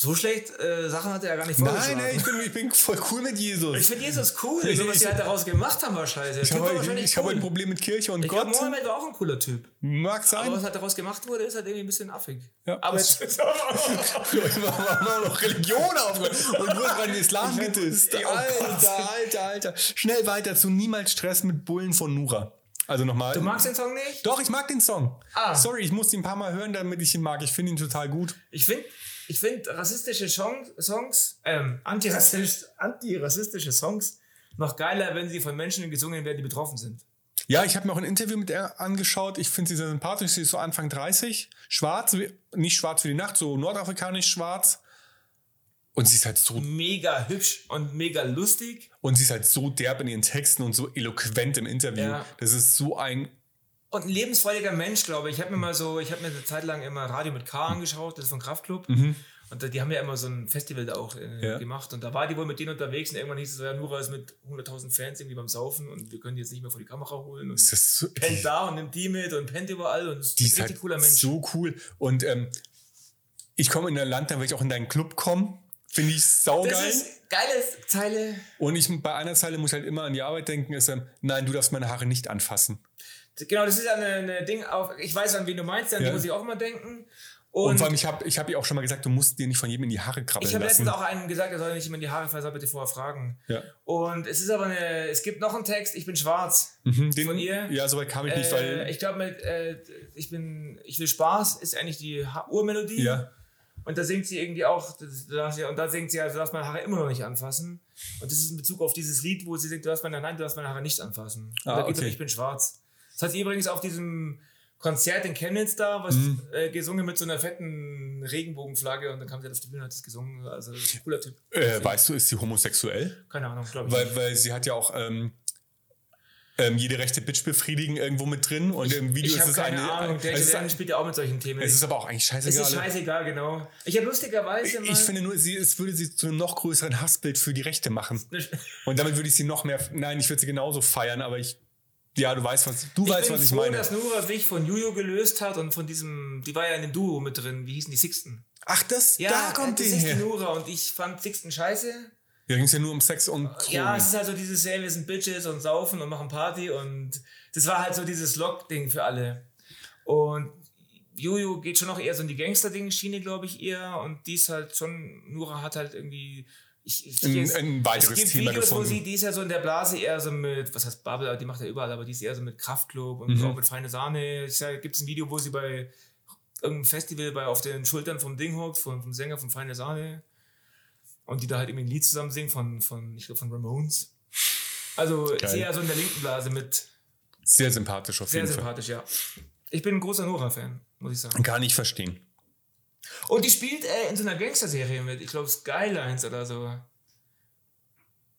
so schlecht äh, Sachen hat er ja gar nicht Nein, vorgeschlagen. nein, ich bin, ich bin voll cool mit Jesus. Ich finde Jesus cool, Ich- so was die halt daraus gemacht haben, war scheiße. Ich habe ich cool. ein Problem mit Kirche und Ich Gott. Mohammed war auch ein cooler Typ. Mag Aber sein. was halt daraus gemacht wurde, ist halt irgendwie ein bisschen affig. Ja, Aber jetzt, Wir haben noch Religion aufgehört und wurde an den Islam gedisst. Oh. Alter, alter, alter. Schnell weiter zu Niemals Stress mit Bullen von Nura. Also nochmal. du magst den Song nicht? Doch, ich mag den Song. Ah. Sorry, ich muss ihn ein paar Mal hören, damit ich ihn mag. Ich finde ihn total gut. Ich finde ich find rassistische Song, Songs, ähm, antirassistisch, antirassistische Songs noch geiler, wenn sie von Menschen gesungen werden, die betroffen sind. Ja, ich habe mir auch ein Interview mit ihr angeschaut. Ich finde sie sehr sympathisch. Sie ist so Anfang 30. Schwarz, nicht schwarz wie die Nacht, so nordafrikanisch schwarz. Und sie ist halt so Mega hübsch und mega lustig. und sie ist halt so derb in ihren Texten und so eloquent im Interview. Ja. Das ist so ein Und ein lebensfreudiger Mensch, glaube ich. Ich habe mir mal so, ich habe mir eine Zeit lang immer Radio mit K angeschaut, das ist von Kraftklub. Und da- die haben ja immer so ein Festival da auch äh, Mhm. Ja. gemacht. Und da war die wohl mit denen unterwegs und irgendwann hieß es ja, Nura ist mit 100.000 Fans irgendwie beim Saufen und wir können die jetzt nicht mehr vor die Kamera holen. Und so, pennt da und nimmt die mit und pennt überall und ist die ein ist richtig halt cooler Mensch. so cool. Und ähm, ich komme in ein Land, dann will ich auch in deinen Club kommen. Finde ich saugeil. das ist geile Zeile. Und ich bei einer Zeile muss ich halt immer an die Arbeit denken, ist ähm, nein, du darfst meine Haare nicht anfassen. Genau, das ist ja eine, eine Ding auf, ich weiß an wen du meinst, an Ja. muss ich auch immer denken. Und, Und, vor allem, ich habe ich hab ihr auch schon mal gesagt, du musst dir nicht von jedem in die Haare krabbeln ich habe letztens auch einem gesagt, er soll nicht immer in die Haare fallen, soll bitte vorher fragen. ja. Und es ist aber eine, es gibt noch einen Text, ich bin schwarz. Mhm, den, Von ihr? Ja, soweit kam ich nicht, Äh, weil. ich glaube, äh, ich bin, ich will Spaß ist eigentlich die Ha- Urmelodie. ja. Und da singt sie irgendwie auch, und da singt sie, also du darfst meine Haare immer noch nicht anfassen. Und das ist in Bezug auf dieses Lied, wo sie singt, du darfst meine, nein, du darfst meine Haare nicht anfassen. Und Ah, da geht es um okay. Ich bin schwarz. Das hat sie übrigens auf diesem Konzert in Chemnitz da, was Mhm. äh, gesungen mit so einer fetten Regenbogenflagge und dann kam sie halt auf die Bühne und hat das gesungen. Also cooler Typ. Äh, weißt du, ist sie homosexuell? Keine Ahnung, glaube ich. Weil, nicht. weil sie hat ja auch ähm, ähm, jede rechte Bitch befriedigen irgendwo mit drin und im Video ich ist es keine eine. Ahnung, der es, ist, Gitarren spielt ja auch mit solchen Themen. es ist aber auch eigentlich Es scheißegal. ist scheißegal, genau. Ich habe lustigerweise ich finde nur, sie, es würde sie zu einem noch größeren Hassbild für die Rechte machen. Und damit würde ich sie noch mehr. Nein, ich würde sie genauso feiern, aber ich. Ja, du weißt, was, du Ich weißt, bin was ich froh, meine. dass Nura sich von Juju gelöst hat und von diesem, die war ja in dem Duo mit drin, wie hießen die Sixten? Ach, das, Ja, da kommt die her. die Nura und ich fand Sixten scheiße. Ja, ging es ja nur um Sex und Drogen. Ja, es ist halt so dieses, hey, wir sind Bitches und saufen und machen Party und das war halt so dieses Lock-Ding für alle. Und Juju geht schon noch eher so in die Gangster-Ding-Schiene, glaube ich, eher und die ist halt schon, Nura hat halt irgendwie ich, ich, Ein- es- ein weiteres es gibt Thema Videos, wo gefunden. sie, die ist ja so in der Blase eher so mit, was heißt Bubble, die macht ja überall, aber die ist eher so mit Kraftclub und Mhm. auch mit feine Sahne. Es gibt ein Video, wo sie bei irgendeinem Festival bei, auf den Schultern vom Ding hockt, vom, vom Sänger von Feine Sahne. Und die da halt irgendwie ein Lied zusammen singen von, von ich glaube, von Ramones. Also Geil. ist eher so in der linken Blase mit Sehr sympathisch auf sehr jeden sympathisch, ja. Ich bin ein großer Nora-Fan, muss ich sagen. Fall. Gar nicht verstehen. Und die spielt äh, in so einer Gangster-Serie mit, ich glaube Skylines oder so.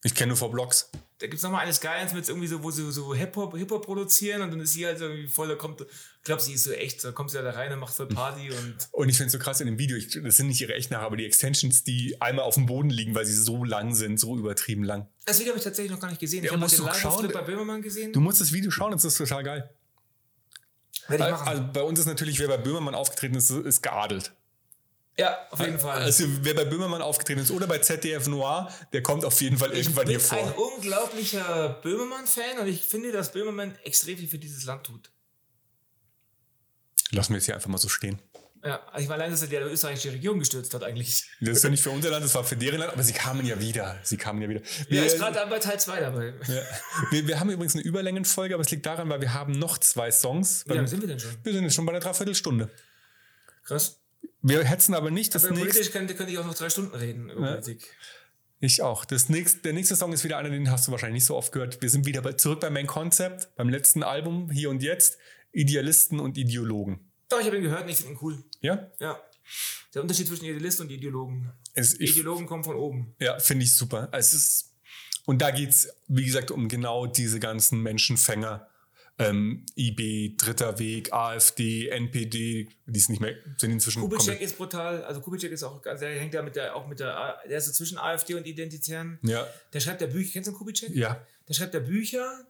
Ich kenne nur vor Blogs. Da gibt es nochmal eine Skylines mit irgendwie so, wo sie so Hip-Hop Hip -Hop produzieren und dann ist sie halt so irgendwie voll, da kommt, ich glaube, sie ist so echt, da kommt sie ja da rein und macht voll Party und Und ich finde es so krass in dem Video, ich, das sind nicht ihre echten Haare, aber die Extensions, die einmal auf dem Boden liegen, weil sie so lang sind, so übertrieben lang. das Video habe ich tatsächlich noch gar nicht gesehen. Ja, Ich habe den. Live-Auftritt bei Böhmermann gesehen. Du musst das Video schauen, das ist total geil. Werde ich machen. Also bei uns ist natürlich, wer bei Böhmermann aufgetreten ist, ist geadelt. Ja, auf jeden Fall. Also wer bei Böhmermann aufgetreten ist oder bei ZDF Noir, der kommt auf jeden Fall irgendwann ich hier bin ein vor. unglaublicher Böhmermann-Fan und ich finde, dass Böhmermann extrem viel für dieses Land tut. Lassen wir es hier einfach mal so stehen. Ja, also ich meine, allein, dass er die österreichische Regierung gestürzt hat eigentlich. Das ist ja nicht für unser Land, das war für deren Land, aber sie kamen ja wieder. Sie kamen ja wieder. Er Wir, ist gerade bei Teil 2 dabei. ja. wir, wir haben übrigens eine Überlängenfolge, aber es liegt daran, weil wir haben noch zwei Songs. Wie lange sind wir denn schon? Wir sind jetzt schon bei der Dreiviertelstunde. Krass. Wir hetzen aber nicht das Aber nächste. politisch könnte, könnte ich auch noch drei Stunden reden über Ja. Politik. Ich auch. Das nächste, der nächste Song ist wieder einer, den hast du wahrscheinlich nicht so oft gehört. Wir sind wieder bei, zurück beim Main Concept, beim letzten Album, hier und jetzt. Idealisten und Ideologen. Doch, ich habe ihn gehört und ich finde ihn cool. Ja? Ja. Der Unterschied zwischen Idealist und Ideologen. Es, ich, Ideologen kommen von oben. ja, finde ich super. Es ist, und da geht es, wie gesagt, um genau diese ganzen Menschenfänger. Ähm, IB, Dritter Weg, AfD, NPD, die ist nicht mehr, sind inzwischen Kubitschek ist brutal, also Kubitschek ist auch, also der hängt ja mit der, auch mit der, der ist so zwischen AfD und Identitären. Ja, Der schreibt ja Bücher, kennst du Kubitschek? ja, Der schreibt ja Bücher.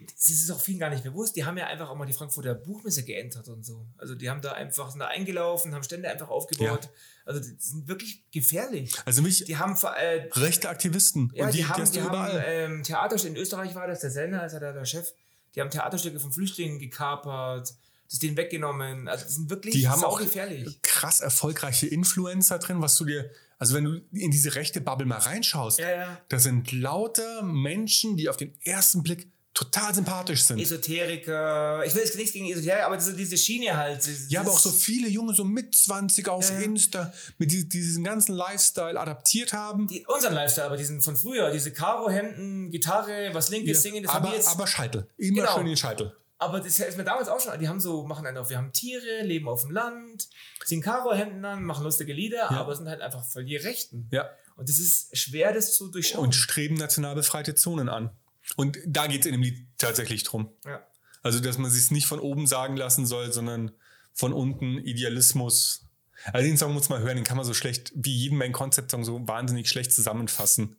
Das ist auch vielen gar nicht bewusst. Die haben ja einfach auch mal die Frankfurter Buchmesse geentert und so. Also die haben da einfach sind da eingelaufen, haben Stände einfach aufgebaut. Also die sind wirklich gefährlich. also mich, Die haben äh, rechte Aktivisten. ja, und die, die, haben, die haben ähm, Theaterstücke, in Österreich war das, der Sender, ist ja da der Chef, die haben Theaterstücke von Flüchtlingen gekapert, das denen weggenommen. Also die sind wirklich die haben auch gefährlich. krass erfolgreiche Influencer drin, was du dir, also wenn du in diese rechte Bubble mal reinschaust, Ja, ja. da sind lauter Menschen, die auf den ersten Blick total sympathisch sind. Esoteriker, ich will jetzt nichts gegen Esoteriker, aber diese, diese Schiene halt. dieses- ja, aber auch so viele Junge, so mit 20 auf Ja, ja. Insta, mit die, die diesen ganzen Lifestyle adaptiert haben. die, unseren Lifestyle, aber die sind von früher, diese Karo-Hemden, Gitarre, was linkes Singen, das haben aber, wir jetzt. aber Scheitel. Immer Genau. schön den Scheitel. Aber das ist mir damals auch schon, die haben so, machen einen auf, wir haben Tiere, leben auf dem Land, ziehen Karo-Hemden an, machen lustige Lieder, aber sind halt einfach voll die Rechten. Ja. Und das ist schwer, das zu durchschauen. Und streben national befreite Zonen an. Und da geht es in dem Lied tatsächlich drum. ja. Also, dass man sich nicht von oben sagen lassen soll, sondern von unten Idealismus. Also, den Song muss man hören, den kann man so schlecht, wie jeden Main-Concept-Song, so wahnsinnig schlecht zusammenfassen.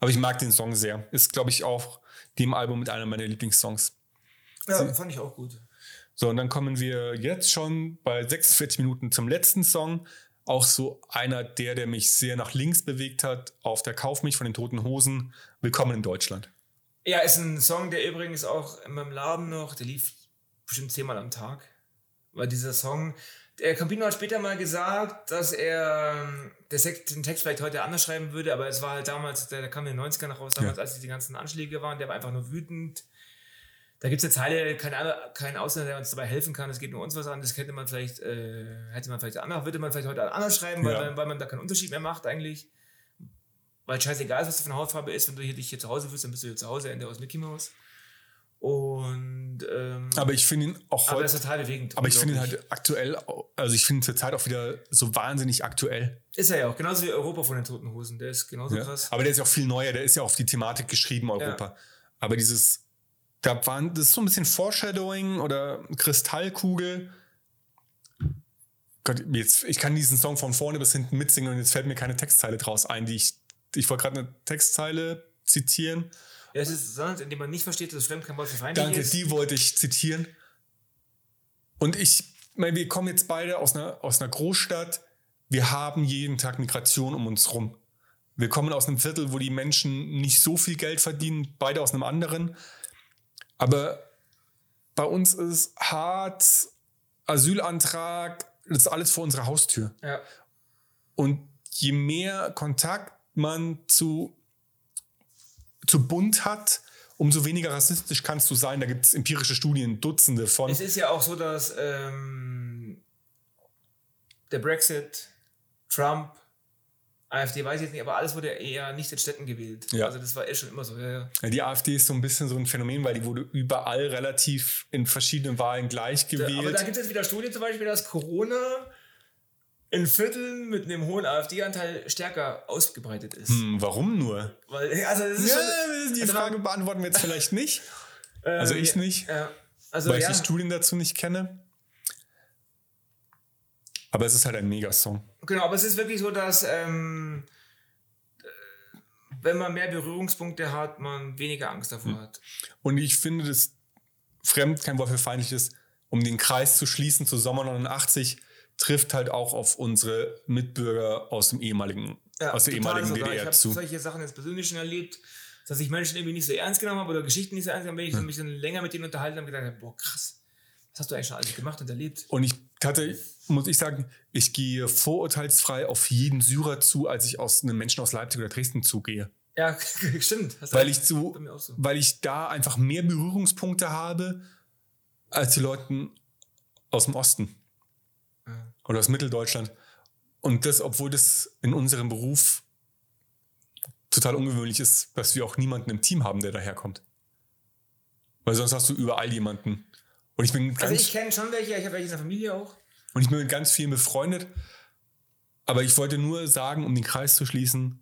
Aber ich mag den Song sehr. Ist, glaube ich, auch dem Album mit einer meiner Lieblingssongs. ja, fand ich auch gut. So, und dann kommen wir jetzt schon bei 46 Minuten zum letzten Song. Auch so einer der, der mich sehr nach links bewegt hat, auf der Kauf mich von den Toten Hosen. Willkommen in Deutschland. Ja, ist ein Song, der übrigens auch in meinem Laden noch, der lief bestimmt zehnmal am Tag. Weil dieser Song, der Campino hat später mal gesagt, dass er ähm, den Text vielleicht heute anders schreiben würde, aber es war halt damals, der, der kam in den 90ern noch raus, damals, Ja. als die ganzen Anschläge waren, der war einfach nur wütend. Da gibt es eine Zeile, kein, kein Ausländer, der uns dabei helfen kann, es geht nur uns was an, das könnte man vielleicht, äh, hätte man vielleicht anders, würde man vielleicht heute anders schreiben, weil, Ja. man, weil man da keinen Unterschied mehr macht eigentlich. Weil scheißegal ist, was du für eine Hautfarbe ist, wenn du hier, dich hier zu Hause fühlst, dann bist du hier zu Hause, Ende aus Mickey Mouse. Und ähm, Aber ich finde ihn auch aber ist total bewegend. Aber ich finde ihn halt aktuell, also ich finde ihn zurzeit auch wieder so wahnsinnig aktuell. Ist er ja auch, genauso wie Europa von den Toten Hosen. Der ist genauso Ja. krass. Aber der ist ja auch viel neuer, der ist ja auf die Thematik geschrieben, Europa. Aber dieses, da waren, das ist so ein bisschen Foreshadowing oder Kristallkugel. Gott, jetzt, ich kann diesen Song von vorne bis hinten mitsingen und jetzt fällt mir keine Textzeile draus ein, die ich, ich wollte gerade eine Textzeile zitieren. Ja, es ist sonst, indem man nicht versteht, dass Fremd kein Wort für feindlich Danke, ist. die wollte ich zitieren. Und ich meine, wir kommen jetzt beide aus einer, aus einer Großstadt. Wir haben jeden Tag Migration um uns rum. Wir kommen aus einem Viertel, wo die Menschen nicht so viel Geld verdienen, beide aus einem anderen. Aber bei uns ist hart, Asylantrag, das ist alles vor unserer Haustür. Ja. Und je mehr Kontakt man zu, zu Bund hat, umso weniger rassistisch kannst du sein. Da gibt es empirische Studien, Dutzende von. Es ist ja auch so, dass ähm, der Brexit, Trump, AfD weiß ich jetzt nicht, aber alles wurde eher nicht in Städten gewählt. Ja. Also das war eh schon immer so. Ja, ja. Die AfD ist so ein bisschen so ein Phänomen, weil die wurde überall relativ in verschiedenen Wahlen gleich Da, aber gewählt. da gibt es jetzt wieder Studien zum Beispiel, dass Corona in Vierteln mit einem hohen AfD-Anteil stärker ausgebreitet ist. hm, warum nur? Weil, also das ist Ja, schon, die also Frage beantworten wir jetzt vielleicht nicht. ähm, Also ich nicht, Ja. Also weil ja. ich die Studien dazu nicht kenne. Aber es ist halt ein Megasong. Genau, aber es ist wirklich so, dass ähm, äh, wenn man mehr Berührungspunkte hat, man weniger Angst davor Hm. hat. Und ich finde das fremd, kein Wort für feindlich ist, um den Kreis zu schließen zu Sommer 89, trifft halt auch auf unsere Mitbürger aus dem ehemaligen, aus der ehemaligen sogar. Ich DDR habe zu. solche Sachen jetzt persönlich schon erlebt, dass ich Menschen irgendwie nicht so ernst genommen habe oder Geschichten nicht so ernst genommen habe, wenn ich mich dann länger mit denen unterhalten habe und gedacht habe, boah, krass, was hast du eigentlich schon alles gemacht und erlebt? Und ich hatte, muss ich sagen, ich gehe vorurteilsfrei auf jeden Syrer zu, als ich aus einem Menschen aus Leipzig oder Dresden zugehe. Ja, stimmt. Weil ich auch so. weil ich da einfach mehr Berührungspunkte habe als die Leute aus dem Osten Ja. Oder aus Mitteldeutschland. Und das, obwohl das in unserem Beruf total ungewöhnlich ist, dass wir auch niemanden im Team haben, der daherkommt. Weil sonst hast du überall jemanden. Und ich bin ganz, Also ich kenne schon welche, ich habe welche in der Familie auch. und ich bin mit ganz vielen befreundet. Aber ich wollte nur sagen, um den Kreis zu schließen,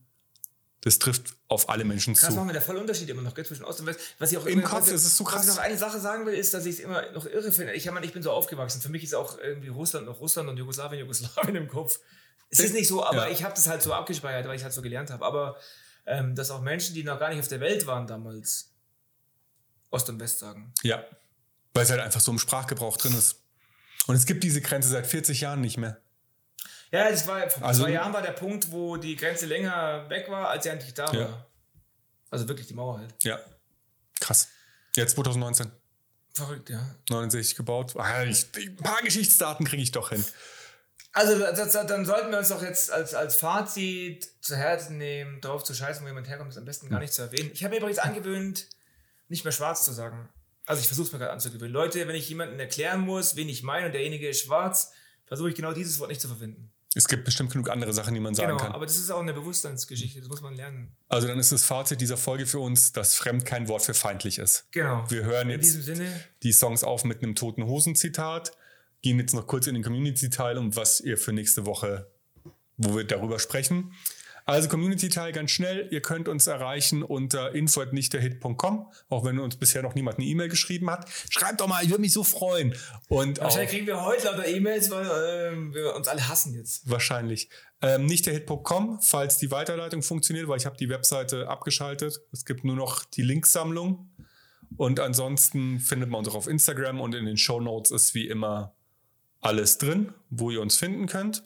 das trifft auf alle Menschen Krass, zu. machen wir der voll Unterschied immer noch gell, zwischen Ost und West. Was ich auch Im immer- Kopf was, ist es so Was krass. ich noch eine Sache sagen will, ist, dass ich es immer noch irre finde. Ich, meine, ich bin so aufgewachsen. Für mich ist auch irgendwie Russland noch Russland und Jugoslawien Jugoslawien im Kopf. Es ist nicht so, aber Ja. ich habe das halt so abgespeichert, weil ich halt so gelernt habe. Aber ähm, dass auch Menschen, die noch gar nicht auf der Welt waren damals, Ost und West sagen. Ja. Weil es halt einfach so im Sprachgebrauch drin ist. Und es gibt diese Grenze seit 40 Jahren nicht mehr. Ja, das war vor Also- zwei Jahren war der Punkt, wo die Grenze länger weg war, als sie eigentlich da Ja. war. Also wirklich die Mauer halt. Ja. Krass. Jetzt 2019. Verrückt, ja. 69 gebaut. Ah, ich, ein paar Geschichtsdaten kriege ich doch hin. Also das, dann sollten wir uns doch jetzt als, als Fazit zu Herzen nehmen, darauf zu scheißen, wo jemand herkommt, ist am besten gar nicht zu erwähnen. Ich habe mir übrigens angewöhnt, nicht mehr schwarz zu sagen. Also ich versuche es mir gerade anzugewöhnen. Leute, wenn ich jemandem erklären muss, wen ich meine und derjenige ist schwarz, versuche ich genau dieses Wort nicht zu verwenden. Es gibt bestimmt genug andere Sachen, die man sagen Genau, kann. aber das ist auch eine Bewusstseinsgeschichte, das muss man lernen. Also dann ist das Fazit dieser Folge für uns, dass fremd kein Wort für feindlich ist. Genau. Wir hören In jetzt die Songs auf mit einem toten Hosen-Zitat, gehen jetzt noch kurz in den Community-Teil, um was ihr für nächste Woche, wo wir darüber sprechen. Also Community-Teil ganz schnell. Ihr könnt uns erreichen unter info.nichtderhit.com, auch wenn uns bisher noch niemand eine E-Mail geschrieben hat. Schreibt doch mal, ich würde mich so freuen. Und wahrscheinlich kriegen wir heute lauter E-Mails, weil ähm, wir uns alle hassen jetzt. wahrscheinlich. Ähm, nichtderhit.com, falls die Weiterleitung funktioniert, weil ich habe die Webseite abgeschaltet. Es gibt nur noch die Linksammlung. Und ansonsten findet man uns auch auf Instagram und in den Show Notes ist wie immer alles drin, wo ihr uns finden könnt.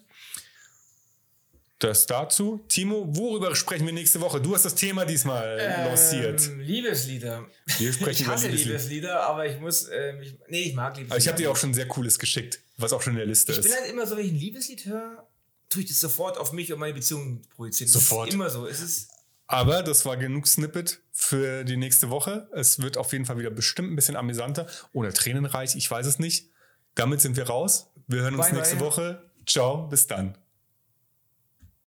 Das dazu. Timo, worüber sprechen wir nächste Woche? Du hast das Thema diesmal lanciert. Ähm, Liebeslieder. Wir sprechen ich über hasse Liebeslieder. Liebeslieder, aber ich muss, ähm, ich, nee, ich mag Liebeslieder. Aber ich habe dir auch schon sehr cooles geschickt, was auch schon in der Liste Ich ist. bin halt immer so, wenn ich ein Liebeslied höre, tue ich das sofort auf mich und meine Beziehung projizieren. Sofort. Das ist immer so. Es ist, Aber das war genug Snippet für die nächste Woche. Es wird auf jeden Fall wieder bestimmt ein bisschen amüsanter oder tränenreich, ich weiß es nicht. Damit sind wir raus. Wir hören uns Bye, nächste bye. Woche. Ciao, bis dann.